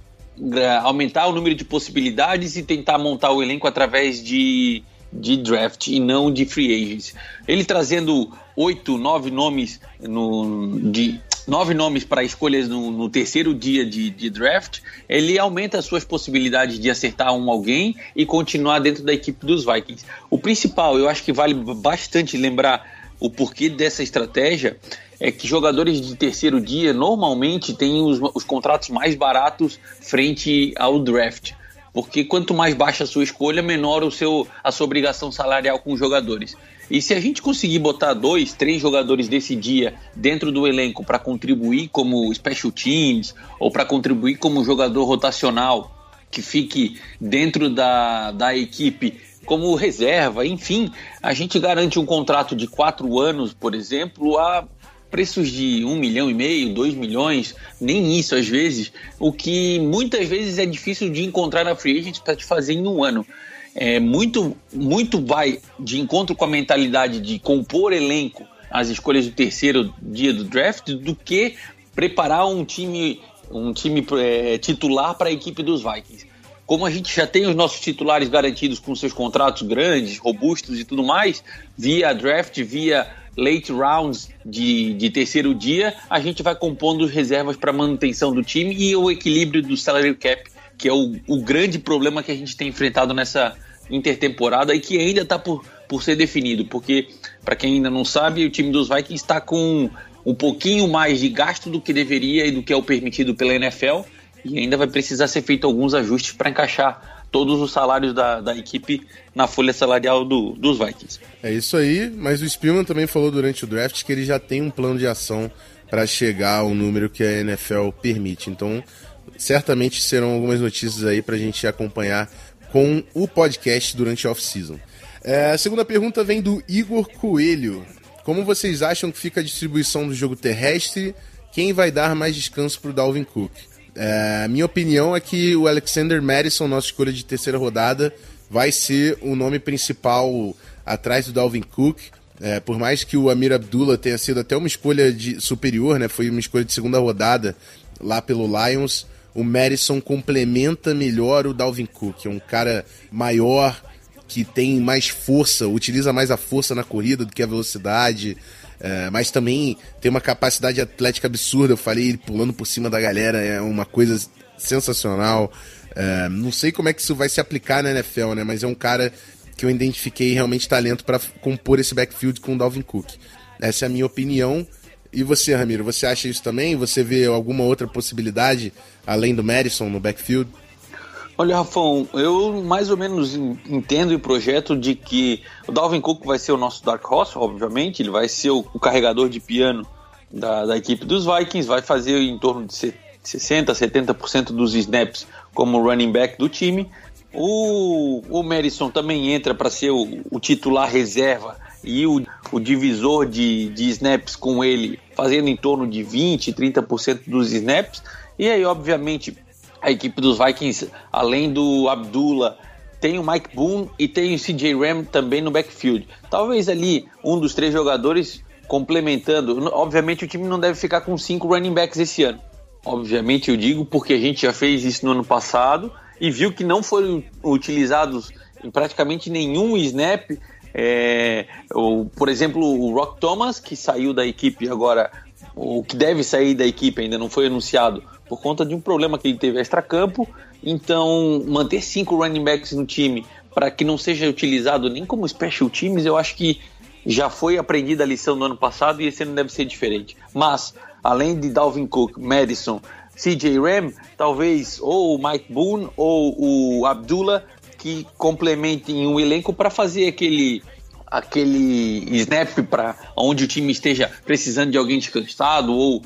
aumentar o número de possibilidades e tentar montar o elenco através de, de draft e não de free agents. Ele trazendo oito, nove nomes no, de nove nomes para escolhas no, no, terceiro dia de, de, draft, ele aumenta as suas possibilidades de acertar um alguém e continuar dentro da equipe dos Vikings. O principal, eu acho que vale bastante lembrar o porquê dessa estratégia é que jogadores de terceiro dia normalmente têm os, os contratos mais baratos frente ao draft. Porque quanto mais baixa a sua escolha, menor o seu, a sua obrigação salarial com os jogadores. E se a gente conseguir botar dois, três jogadores desse dia dentro do elenco para contribuir como special teams ou para contribuir como jogador rotacional que fique dentro da, da equipe como reserva, enfim, a gente garante um contrato de quatro anos, por exemplo, a preços de um milhão e meio, dois milhões, nem isso às vezes, o que muitas vezes é difícil de encontrar na free agent para te fazer em um ano. É muito, muito vai de encontro com a mentalidade de compor elenco as escolhas do terceiro dia do draft do que preparar um time um time é, titular para a equipe dos Vikings. Como a gente já tem os nossos titulares garantidos com seus contratos grandes, robustos e tudo mais, via draft, via late rounds de, de terceiro dia, a gente vai compondo reservas para manutenção do time e o equilíbrio do salary cap, que é o, o grande problema que a gente tem enfrentado nessa intertemporada e que ainda está por, por ser definido, porque, para quem ainda não sabe, o time dos Vikings está com um pouquinho mais de gasto do que deveria e do que é o permitido pela NFL, e ainda vai precisar ser feito alguns ajustes para encaixar todos os salários da, da equipe na folha salarial do, dos Vikings. É isso aí, mas o Spielman também falou durante o draft que ele já tem um plano de ação para chegar ao número que a NFL permite. Então, certamente serão algumas notícias aí para a gente acompanhar com o podcast durante a off-season. É, a segunda pergunta vem do Igor Coelho. Como vocês acham que fica a distribuição do jogo terrestre? Quem vai dar mais descanso para o Dalvin Cook? É, minha opinião é que o Alexander Madison, nossa escolha de terceira rodada, vai ser o nome principal atrás do Dalvin Cook. É, por mais que o Amir Abdullah tenha sido até uma escolha de, superior, né? Foi uma escolha de segunda rodada lá pelo Lions. O Madison complementa melhor o Dalvin Cook. É um cara maior, que tem mais força, utiliza mais a força na corrida do que a velocidade. É, mas também tem uma capacidade atlética absurda. Eu falei, ele pulando por cima da galera é uma coisa sensacional. É, não sei como é que isso vai se aplicar na NFL, né? Mas é um cara que eu identifiquei realmente talento para compor esse backfield com o Dalvin Cook. Essa é a minha opinião. E você, Ramiro, você acha isso também? Você vê alguma outra possibilidade além do Madison no backfield? Olha, Rafão, eu mais ou menos entendo e projeto de que o Dalvin Cook vai ser o nosso Dark Horse, obviamente, ele vai ser o, carregador de piano da, da, equipe dos Vikings, vai fazer em torno de 60%, 70% dos snaps como running back do time. O, o Madison também entra para ser o, o, titular reserva e o, o divisor de, de snaps com ele, fazendo em torno de 20%, 30% dos snaps. E aí, obviamente, a equipe dos Vikings, além do Abdullah, tem o Mike Boone e tem o CJ Ram também no backfield. Talvez ali um dos três jogadores complementando. Obviamente o time não deve ficar com cinco running backs esse ano. Obviamente eu digo porque a gente já fez isso no ano passado e viu que não foram utilizados em praticamente nenhum snap. É, o, por exemplo, o Rock Thomas, que saiu da equipe agora, o que deve sair da equipe, ainda não foi anunciado, por conta de um problema que ele teve extra-campo. Então, manter cinco running backs no time para que não seja utilizado nem como special teams, eu acho que já foi aprendida a lição no ano passado e esse ano deve ser diferente. Mas, além de Dalvin Cook, Madison, CJ Ram, talvez ou o Mike Boone ou o Abdullah que complementem o elenco para fazer aquele aquele snap para onde o time esteja precisando de alguém descansado ou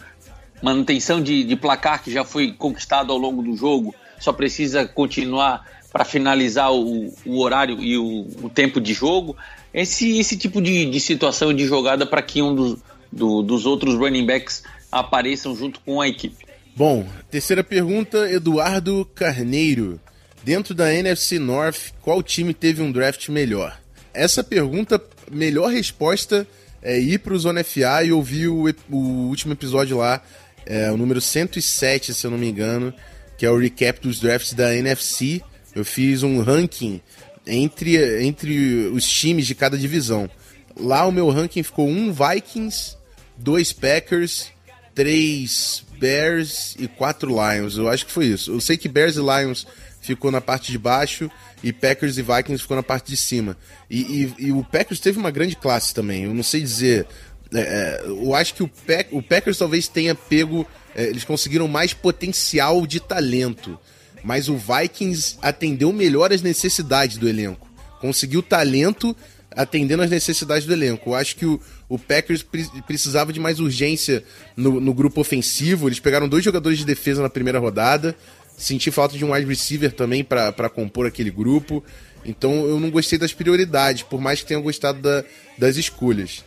manutenção de, de placar que já foi conquistado ao longo do jogo, só precisa continuar para finalizar o, o, horário e o, o, tempo de jogo. Esse, esse tipo de, de situação de jogada para que um dos, do, dos outros running backs apareçam junto com a equipe. Bom, terceira pergunta, Eduardo Carneiro. Dentro da NFC North, qual time teve um draft melhor? essa pergunta, melhor resposta é ir pro Zona FA e ouvir o, o último episódio lá, é, o número 107, se eu não me engano, que é o recap dos drafts da NFC. Eu fiz um ranking entre, entre os times de cada divisão. Lá o meu ranking ficou um Vikings, dois Packers, três Bears e quatro Lions. Eu acho que foi isso. Eu sei que Bears e Lions ficou na parte de baixo e Packers e Vikings ficou na parte de cima. E, e, e o Packers teve uma grande classe também. Eu não sei dizer. É, é eu acho que o, Pack, o Packers talvez tenha pego. É, eles conseguiram mais potencial de talento. Mas o Vikings atendeu melhor as necessidades do elenco. Conseguiu talento atendendo às necessidades do elenco. Eu acho que o, o Packers pre precisava de mais urgência no, no, grupo ofensivo. Eles pegaram dois jogadores de defesa na primeira rodada. Senti falta de um wide receiver também para compor aquele grupo. Então eu não gostei das prioridades, por mais que tenha gostado da, das escolhas.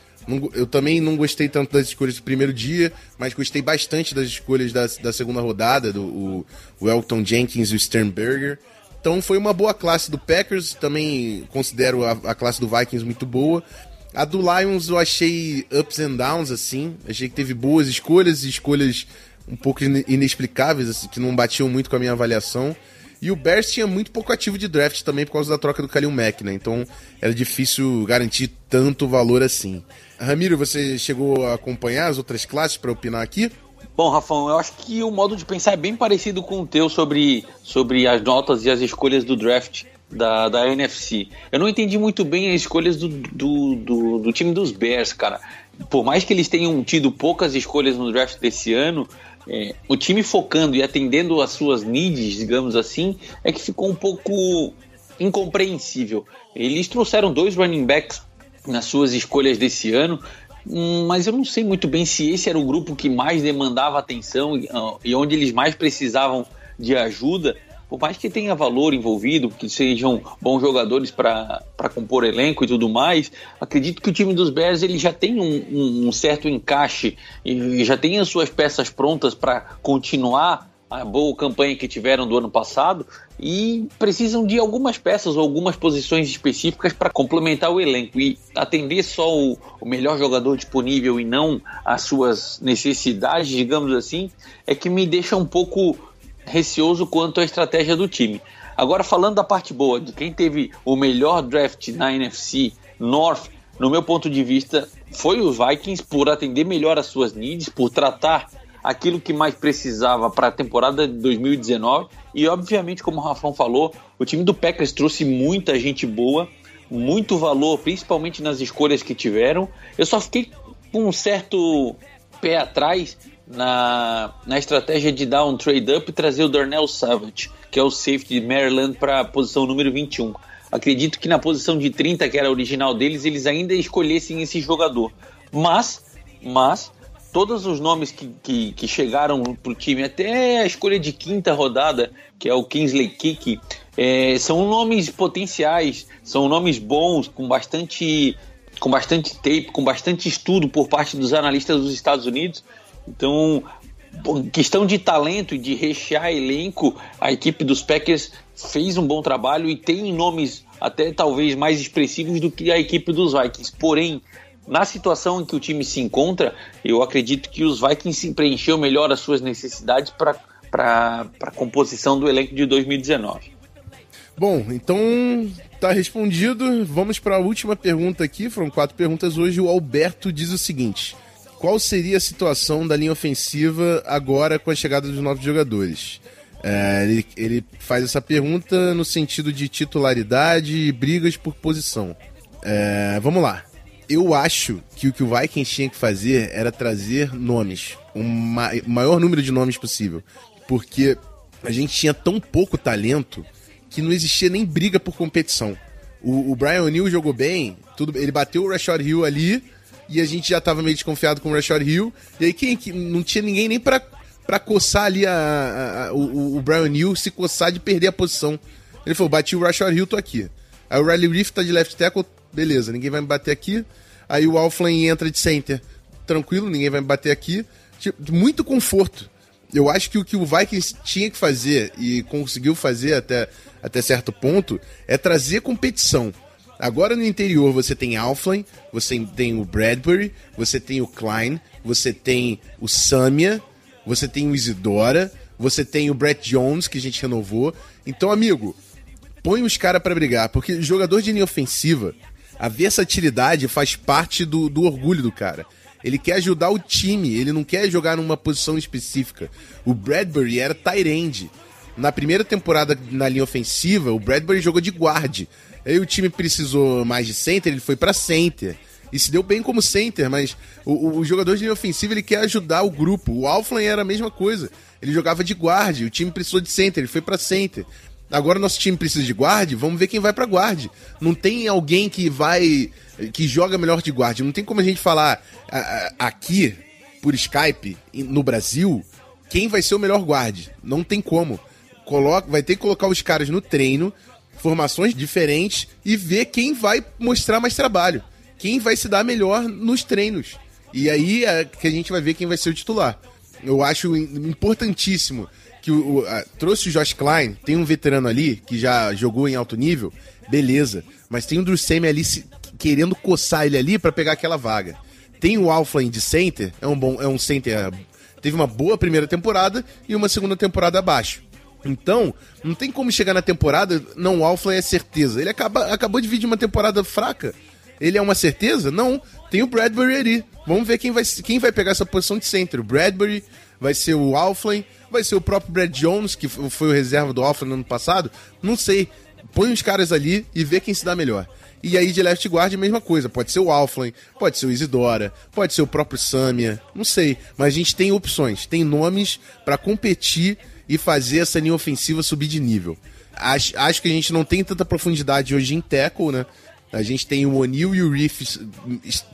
eu também não gostei tanto das escolhas do primeiro dia, mas gostei bastante das escolhas da, da segunda rodada, do o, o Elton Jenkins e o Sternberger. Então foi uma boa classe do Packers, também considero a, a classe do Vikings muito boa. A do Lions eu achei ups and downs, assim. Achei que teve boas escolhas e escolhas um pouco inexplicáveis, assim, que não batiam muito com a minha avaliação. E o Bears tinha muito pouco ativo de draft também por causa da troca do Kalil Mack, né? Então era difícil garantir tanto valor assim. Ramiro, você chegou a acompanhar as outras classes para opinar aqui? Bom, Rafão, eu acho que o modo de pensar é bem parecido com o teu sobre, sobre as notas e as escolhas do draft da, da NFC. Eu não entendi muito bem as escolhas do, do, do, do time dos Bears, cara. Por mais que eles tenham tido poucas escolhas no draft desse ano, é, o time focando e atendendo às suas needs, digamos assim, é que ficou um pouco incompreensível. Eles trouxeram dois running backs nas suas escolhas desse ano, hum, mas eu não sei muito bem se esse era o grupo que mais demandava atenção e onde eles mais precisavam de ajuda por mais que tenha valor envolvido, que sejam bons jogadores para compor elenco e tudo mais, acredito que o time dos Bears ele já tem um, um, um certo encaixe e já tem as suas peças prontas para continuar a boa campanha que tiveram do ano passado e precisam de algumas peças ou algumas posições específicas para complementar o elenco. E atender só o, o, melhor jogador disponível e não as suas necessidades, digamos assim, é que me deixa um pouco receoso quanto à estratégia do time. Agora, falando da parte boa, de quem teve o melhor draft na NFC North, no meu ponto de vista, foi os Vikings por atender melhor as suas needs, por tratar aquilo que mais precisava para a temporada de 2019. E, obviamente, como o Rafão falou, o time do Packers trouxe muita gente boa, muito valor, principalmente nas escolhas que tiveram. Eu só fiquei com um certo pé atrás na, na estratégia de dar um trade-up e trazer o Darnell Savage, que é o safety de Maryland, para a posição número 21. Acredito que na posição de 30, que era a original deles, eles ainda escolhessem esse jogador. Mas, mas todos os nomes que, que, que chegaram para o time, até a escolha de quinta rodada, que é o Kingsley Kick, é, são nomes potenciais, são nomes bons, com bastante, com bastante tape, com bastante estudo por parte dos analistas dos Estados Unidos. Então, questão de talento e de rechear elenco, a equipe dos Packers fez um bom trabalho e tem nomes até talvez mais expressivos do que a equipe dos Vikings. Porém, na situação em que o time se encontra, eu acredito que os Vikings preencheu melhor as suas necessidades para a composição do elenco de 2019. Bom, então tá respondido. Vamos para a última pergunta aqui. Foram quatro perguntas hoje. O Alberto diz o seguinte: qual seria a situação da linha ofensiva agora com a chegada dos novos jogadores? É, ele, ele, faz essa pergunta no sentido de titularidade e brigas por posição. É, vamos lá. Eu acho que o que o Vikings tinha que fazer era trazer nomes, o ma maior número de nomes possível, porque a gente tinha tão pouco talento que não existia nem briga por competição. O, o Brian O'Neill jogou bem, tudo, ele bateu o Rashad Hill ali, e a gente já tava meio desconfiado com o Rashad Hill. E aí quem, não tinha ninguém nem pra, pra coçar ali a, a, o, o Brian Hill se coçar de perder a posição. Ele falou: bati o Rashad Hill, tô aqui. Aí o Riley Reef tá de left tackle, beleza, ninguém vai me bater aqui. Aí o Alflin entra de center, tranquilo, ninguém vai me bater aqui. Tipo, muito conforto. Eu acho que o que o Vikings tinha que fazer e conseguiu fazer até, até certo ponto é trazer competição. Agora no interior você tem Alflin, você tem o Bradbury, você tem o Klein, você tem o Samia, você tem o Isidora, você tem o Brett Jones, que a gente renovou. Então, amigo, põe os caras para brigar, porque jogador de linha ofensiva, a versatilidade faz parte do, do orgulho do cara. Ele quer ajudar o time, ele não quer jogar numa posição específica. O Bradbury era end. Na primeira temporada na linha ofensiva, o Bradbury jogou de guarde. Aí o time precisou mais de center, ele foi para center. E se deu bem como center, mas o, o, jogador de linha ofensiva ele quer ajudar o grupo. O Alflin era a mesma coisa. Ele jogava de guarde, o time precisou de center, ele foi para center. Agora nosso time precisa de guarde, vamos ver quem vai para guarde. Não tem alguém que vai que joga melhor de guarde. Não tem como a gente falar aqui por Skype no Brasil quem vai ser o melhor guarde. Não tem como. Coloca, vai ter que colocar os caras no treino, formações diferentes e ver quem vai mostrar mais trabalho. Quem vai se dar melhor nos treinos. E aí é que a gente vai ver quem vai ser o titular. Eu acho importantíssimo que o, o a, trouxe o Josh Klein, tem um veterano ali que já jogou em alto nível, beleza. Mas tem o Drusemi ali se, querendo coçar ele ali para pegar aquela vaga. Tem o Alflin de center, é um bom, é um center teve uma boa primeira temporada e uma segunda temporada abaixo. Então, não tem como chegar na temporada, não, o é certeza. Ele acaba, acabou de vir de uma temporada fraca. Ele é uma certeza? Não. Tem o Bradbury ali. Vamos ver quem vai, quem vai pegar essa posição de center. O Bradbury, vai ser o Alflin, vai ser o próprio Brad Jones, que foi o reserva do Alflin no ano passado. Não sei. Põe os caras ali e vê quem se dá melhor. E aí de left guard a mesma coisa. Pode ser o Alflin, pode ser o Isidora, pode ser o próprio Samia, não sei. Mas a gente tem opções, tem nomes para competir e fazer essa linha ofensiva subir de nível. Acho, acho que a gente não tem tanta profundidade hoje em tackle, né? A gente tem o O'Neal e o Reef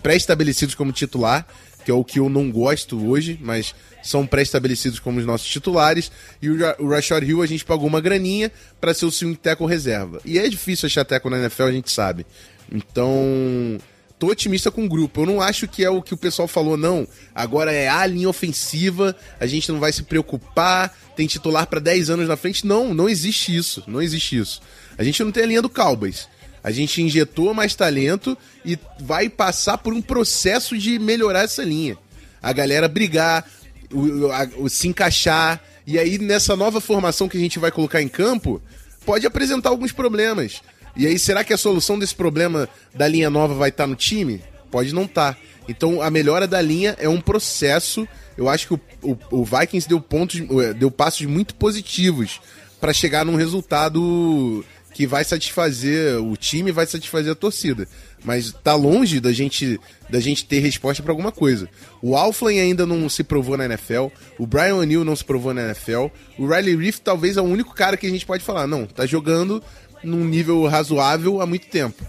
pré-estabelecidos como titular, que é o que eu não gosto hoje, mas são pré-estabelecidos como os nossos titulares. E o Rashad Hill a gente pagou uma graninha para ser o swing tackle reserva. E é difícil achar tackle na NFL, a gente sabe. Então, tô otimista com o grupo. Eu não acho que é o que o pessoal falou, não. Agora é a linha ofensiva, a gente não vai se preocupar, tem titular para 10 anos na frente. Não, não existe isso. Não existe isso. A gente não tem a linha do Cowboys. A gente injetou mais talento e vai passar por um processo de melhorar essa linha. A galera brigar, o, a, o, se encaixar. E aí, nessa nova formação que a gente vai colocar em campo, pode apresentar alguns problemas. E aí, será que a solução desse problema da linha nova vai estar tá no time? Pode não estar. Tá. Então, a melhora da linha é um processo. Eu acho que o, o, o Vikings deu pontos, deu passos muito positivos para chegar num resultado que vai satisfazer o time, vai satisfazer a torcida. Mas tá longe da gente da gente ter resposta para alguma coisa. O Alflin ainda não se provou na NFL, o Brian O'Neill não se provou na NFL, o Riley Reef talvez é o único cara que a gente pode falar, não, tá jogando num nível razoável há muito tempo.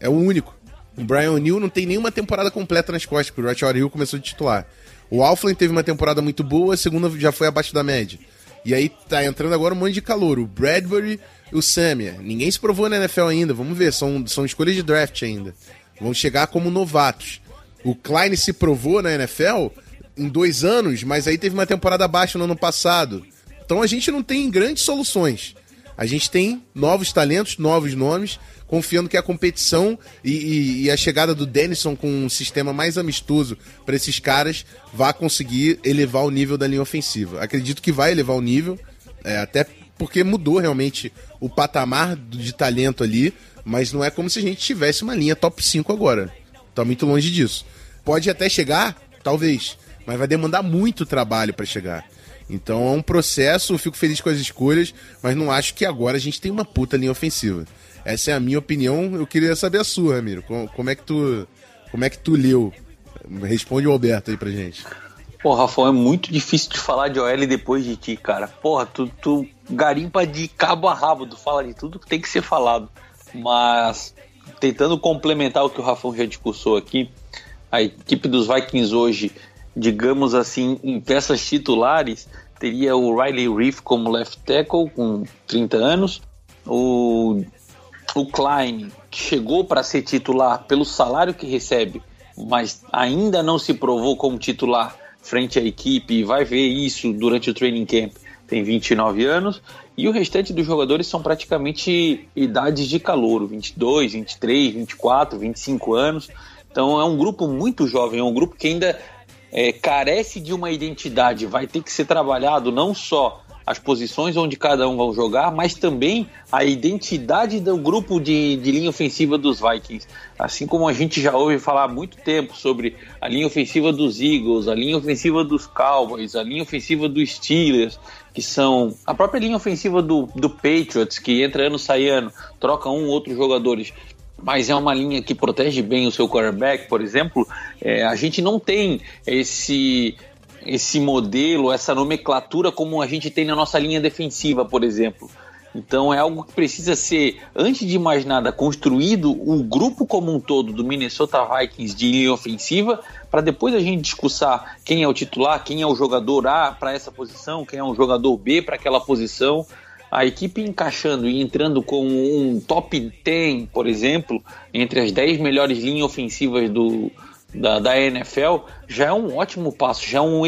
É o único. O Brian O'Neill não tem nenhuma temporada completa nas costas, porque o Rashad Hill começou de titular. O Alflin teve uma temporada muito boa, a segunda já foi abaixo da média. E aí tá entrando agora um monte de calor. O Bradbury o Samia. Ninguém se provou na NFL ainda, vamos ver, são, são escolhas de draft ainda. Vão chegar como novatos. O Klein se provou na NFL em dois anos, mas aí teve uma temporada baixa no ano passado. Então a gente não tem grandes soluções. A gente tem novos talentos, novos nomes, confiando que a competição e, e, e a chegada do Denison com um sistema mais amistoso para esses caras vá conseguir elevar o nível da linha ofensiva. Acredito que vai elevar o nível, é, até porque mudou realmente o patamar de talento ali, mas não é como se a gente tivesse uma linha top 5 agora. Tá muito longe disso. Pode até chegar, talvez, mas vai demandar muito trabalho para chegar. Então é um processo, fico feliz com as escolhas, mas não acho que agora a gente tem uma puta linha ofensiva. Essa é a minha opinião, eu queria saber a sua, Ramiro. Como é que tu, como é que tu leu? Responde o Alberto aí pra gente. Porra, Rafael, é muito difícil de falar de OL depois de ti, cara. Porra, tu, tu garimpa de cabo a rabo, tu fala de tudo que tem que ser falado. Mas, tentando complementar o que o Rafão já discursou aqui, a equipe dos Vikings hoje, digamos assim, em peças titulares, teria o Riley Reef como left tackle, com 30 anos, o, o Klein, que chegou para ser titular pelo salário que recebe, mas ainda não se provou como titular frente à equipe, vai ver isso durante o training camp, tem 29 anos, e o restante dos jogadores são praticamente idades de calor, 22, 23, 24, 25 anos. Então é um grupo muito jovem, é um grupo que ainda é, carece de uma identidade, vai ter que ser trabalhado não só as posições onde cada um vai jogar, mas também a identidade do grupo de, de linha ofensiva dos Vikings. Assim como a gente já ouve falar há muito tempo sobre a linha ofensiva dos Eagles, a linha ofensiva dos Cowboys, a linha ofensiva dos Steelers, que são a própria linha ofensiva do, do Patriots, que entra ano sai ano, troca um ou outro jogadores mas é uma linha que protege bem o seu quarterback, por exemplo, é, a gente não tem esse esse modelo, essa nomenclatura como a gente tem na nossa linha defensiva, por exemplo. Então é algo que precisa ser, antes de mais nada, construído o grupo como um todo do Minnesota Vikings de linha ofensiva, para depois a gente discussar quem é o titular, quem é o jogador A para essa posição, quem é o jogador B para aquela posição. A equipe encaixando e entrando com um top 10, por exemplo, entre as 10 melhores linhas ofensivas do, da, da NFL, já é um ótimo passo, já é um,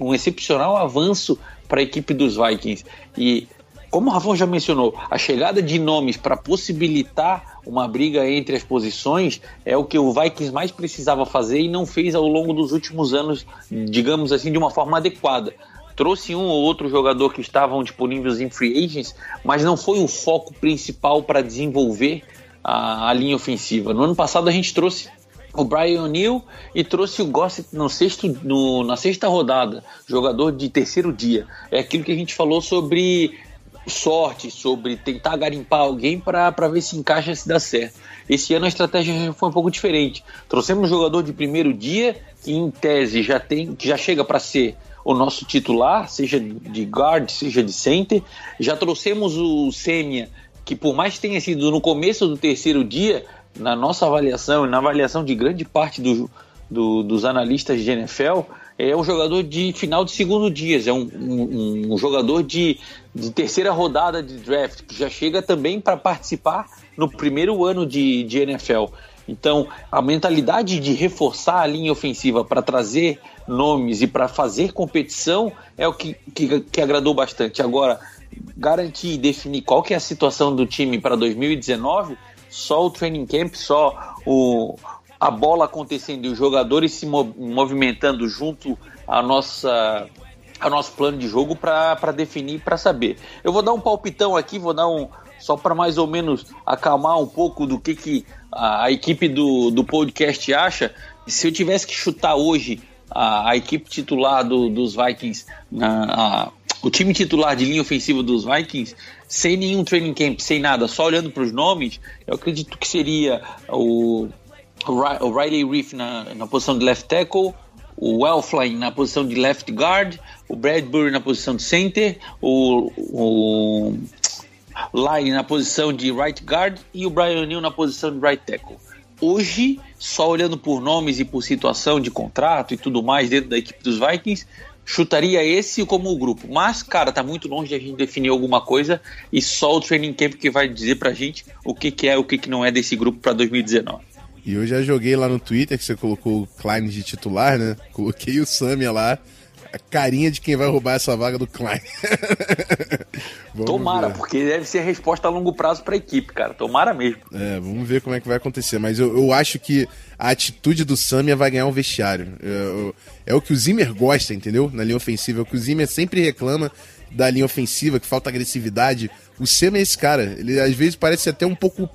um excepcional avanço para a equipe dos Vikings. E como o Rafão já mencionou, a chegada de nomes para possibilitar uma briga entre as posições é o que o Vikings mais precisava fazer e não fez ao longo dos últimos anos, digamos assim, de uma forma adequada. Trouxe um ou outro jogador que estavam disponíveis em free agents, mas não foi o foco principal para desenvolver a, a linha ofensiva. No ano passado a gente trouxe o Brian O'Neill e trouxe o Gossett no sexto, no, na sexta rodada, jogador de terceiro dia. É aquilo que a gente falou sobre sorte, sobre tentar garimpar alguém para ver se encaixa se dá certo. Esse ano a estratégia foi um pouco diferente. Trouxemos um jogador de primeiro dia que em tese já tem, que já chega para ser o nosso titular, seja de guard, seja de center. Já trouxemos o Sêmia, que por mais que tenha sido no começo do terceiro dia, na nossa avaliação e na avaliação de grande parte do, do, dos analistas de NFL, é um jogador de final de segundo dias, é um, um, um jogador de, de, terceira rodada de draft, que já chega também para participar no primeiro ano de, de NFL. Então, a mentalidade de reforçar a linha ofensiva para trazer nomes e para fazer competição é o que, que, que agradou bastante. Agora, garantir e definir qual que é a situação do time para 2019 só o training camp, só o, a bola acontecendo e os jogadores se movimentando junto à nossa ao nosso plano de jogo para definir, para saber. Eu vou dar um palpitão aqui, vou dar um só para mais ou menos acalmar um pouco do que, que a, a, equipe do, do podcast acha. Se eu tivesse que chutar hoje a, a equipe titular do, dos Vikings, a, o time titular de linha ofensiva dos Vikings, sem nenhum training camp, sem nada, só olhando para os nomes, eu acredito que seria o, o Riley Reef na, na posição de left tackle, o Elfline na posição de left guard, o Bradbury na posição de center, o, o Line na posição de right guard e o Brian O'Neill na posição de right tackle. Hoje, só olhando por nomes e por situação de contrato e tudo mais dentro da equipe dos Vikings, chutaria esse como o grupo. Mas, cara, tá muito longe de a gente definir alguma coisa e só o training camp que vai dizer pra gente o que, que é o que, que não é desse grupo para 2019. E eu já joguei lá no Twitter que você colocou o Klein de titular, né? Coloquei o Samia lá. A carinha de quem vai roubar essa vaga do Klein. Tomara, ver. porque deve ser a resposta a longo prazo para a equipe, cara. Tomara mesmo. É, vamos ver como é que vai acontecer. Mas eu, eu acho que a atitude do Samia vai ganhar um vestiário. É, é o que o Zimmer gosta, entendeu? Na linha ofensiva. É o que o Zimmer sempre reclama da linha ofensiva, que falta agressividade. O Samia é esse cara. Ele às vezes parece até um pouco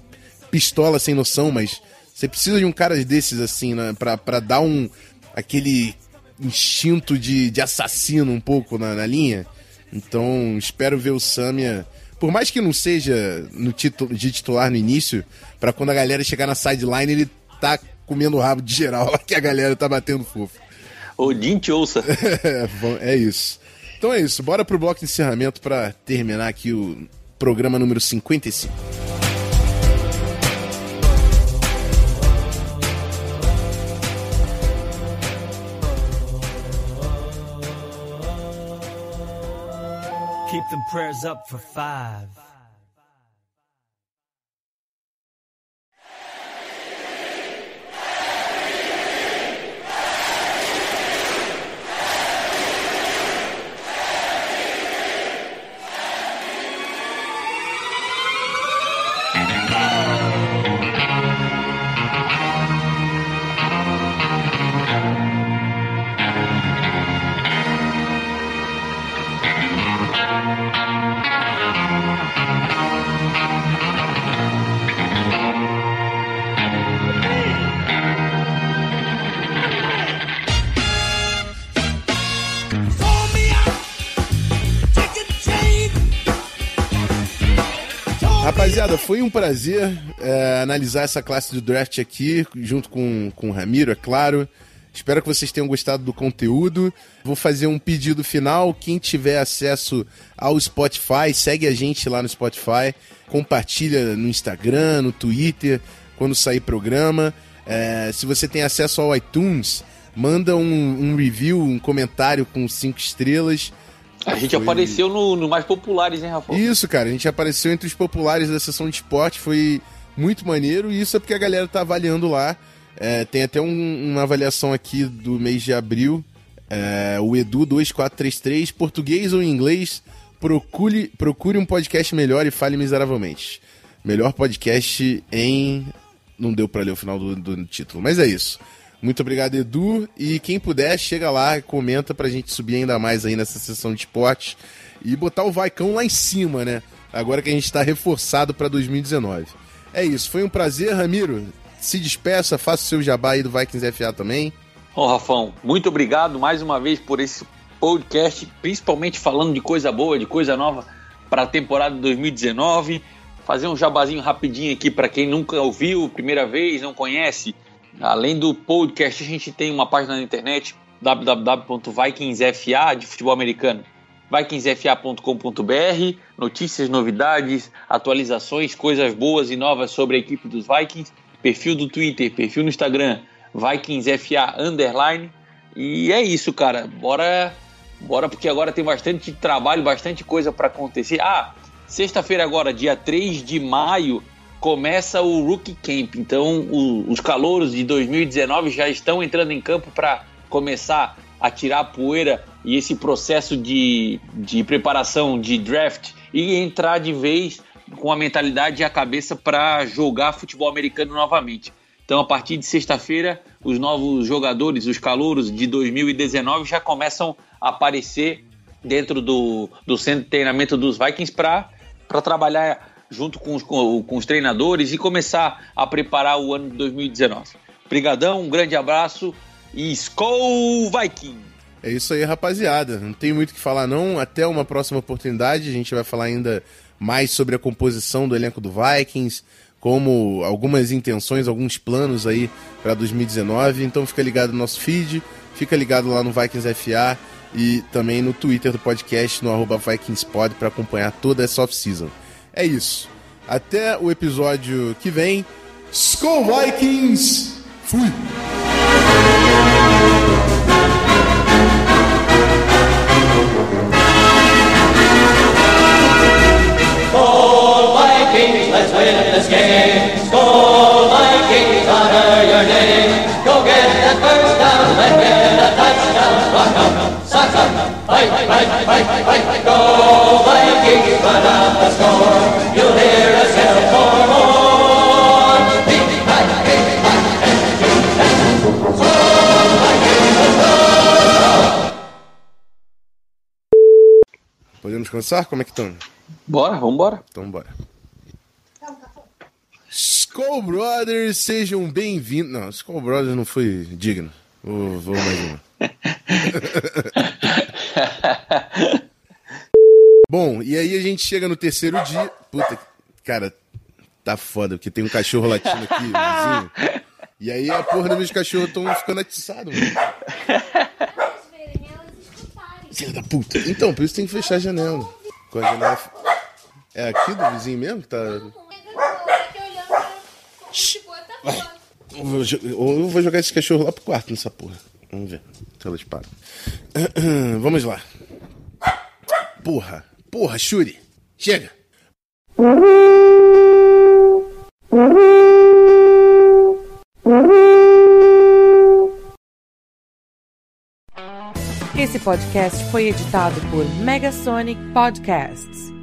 pistola, sem noção, mas você precisa de um cara desses, assim, né, pra, pra dar um. aquele instinto de, de assassino um pouco na, na linha. Então, espero ver o Samia. Por mais que não seja no título, de titular no início, para quando a galera chegar na sideline, ele tá comendo o rabo de geral lá que a galera tá batendo fofo. Odin te ouça. é, é isso. Então é isso, bora pro bloco de encerramento para terminar aqui o programa número 55. Them prayers up for five. Foi um prazer é, analisar essa classe do draft aqui, junto com, com o Ramiro, é claro. Espero que vocês tenham gostado do conteúdo. Vou fazer um pedido final. Quem tiver acesso ao Spotify, segue a gente lá no Spotify. Compartilha no Instagram, no Twitter, quando sair programa. É, se você tem acesso ao iTunes, manda um, um review, um comentário com cinco estrelas. A gente Foi- apareceu no, no mais populares, hein, Rafa? Isso, cara, a gente apareceu entre os populares da sessão de esporte, foi muito maneiro, e isso é porque a galera tá avaliando lá. É, tem até um- uma avaliação aqui do mês de abril. É, o Edu2433, português ou inglês, procure, procure um podcast melhor e fale miseravelmente. Melhor podcast em. Não deu pra ler o final do, do título, mas é isso. Muito obrigado, Edu. E quem puder, chega lá e comenta pra gente subir ainda mais aí nessa sessão de esporte e botar o Vaicão lá em cima, né? Agora que a gente tá reforçado pra 2019. É isso, foi um prazer, Ramiro. Se despeça, faça o seu jabá aí do Vikings FA também. Ô, Rafão, muito obrigado mais uma vez por esse podcast, principalmente falando de coisa boa, de coisa nova para a temporada de 2019. Fazer um jabazinho rapidinho aqui para quem nunca ouviu, primeira vez, não conhece. Além do podcast, a gente tem uma página na internet www.vikingsfa de futebol americano vikingsfa.com.br, notícias, novidades, atualizações, coisas boas e novas sobre a equipe dos Vikings, perfil do Twitter, perfil no Instagram, VikingsFA underline. E é isso, cara. Bora, bora porque agora tem bastante trabalho, bastante coisa para acontecer. Ah, sexta-feira agora, dia 3 de maio, começa o Rookie Camp. Então, o- os calouros de 2019 já estão entrando em campo para começar a tirar a poeira e esse processo de, de preparação de draft e entrar de vez com a mentalidade e a cabeça para jogar futebol americano novamente. Então, a partir de sexta-feira, os novos jogadores, os calouros de 2019 já começam a aparecer dentro do, do centro de treinamento dos Vikings para trabalhar junto com os, com, com os treinadores e começar a preparar o ano de 2019. Obrigadão, um grande abraço e Skol Viking! É isso aí, rapaziada. Não tem muito o que falar, não. Até uma próxima oportunidade. A gente vai falar ainda mais sobre a composição do elenco do Vikings, como algumas intenções, alguns planos aí para 2019. Então fica ligado no nosso feed, fica ligado lá no Vikings FA e também no Twitter do podcast, no arroba VikingsPod, para acompanhar toda essa off-season. É isso. Até o episódio que vem. Skull Vikings! Fui! Vikings, let's win this game. Skol Vikings, honor your name. Fight, fight, fight, fight, fight. Go Vikings, run out the score. You'll hear us yell for more. Beat, beat, and and Skol Vikings, let's go. Podemos começar? Como é que estão? Bora, vambora! Então bora. Skull Brothers, sejam bem-vindos. Não, Skull Brothers não foi digno. Vou, vou mais uma. Bom, e aí a gente chega no terceiro dia. Puta, cara, tá foda, porque tem um cachorro latindo aqui, vizinho. E aí a porra dos meus cachorros estão ficando atiçados, mano. Filha da puta. Então, por isso tem que fechar a janela. Com a janela. É aqui do vizinho mesmo que tá. Ou eu vou jogar esse cachorro lá pro quarto nessa porra. Vamos ver se. Vamos lá. Porra. Porra, Shuri. Chega. Esse podcast foi editado por Megasonic Podcasts.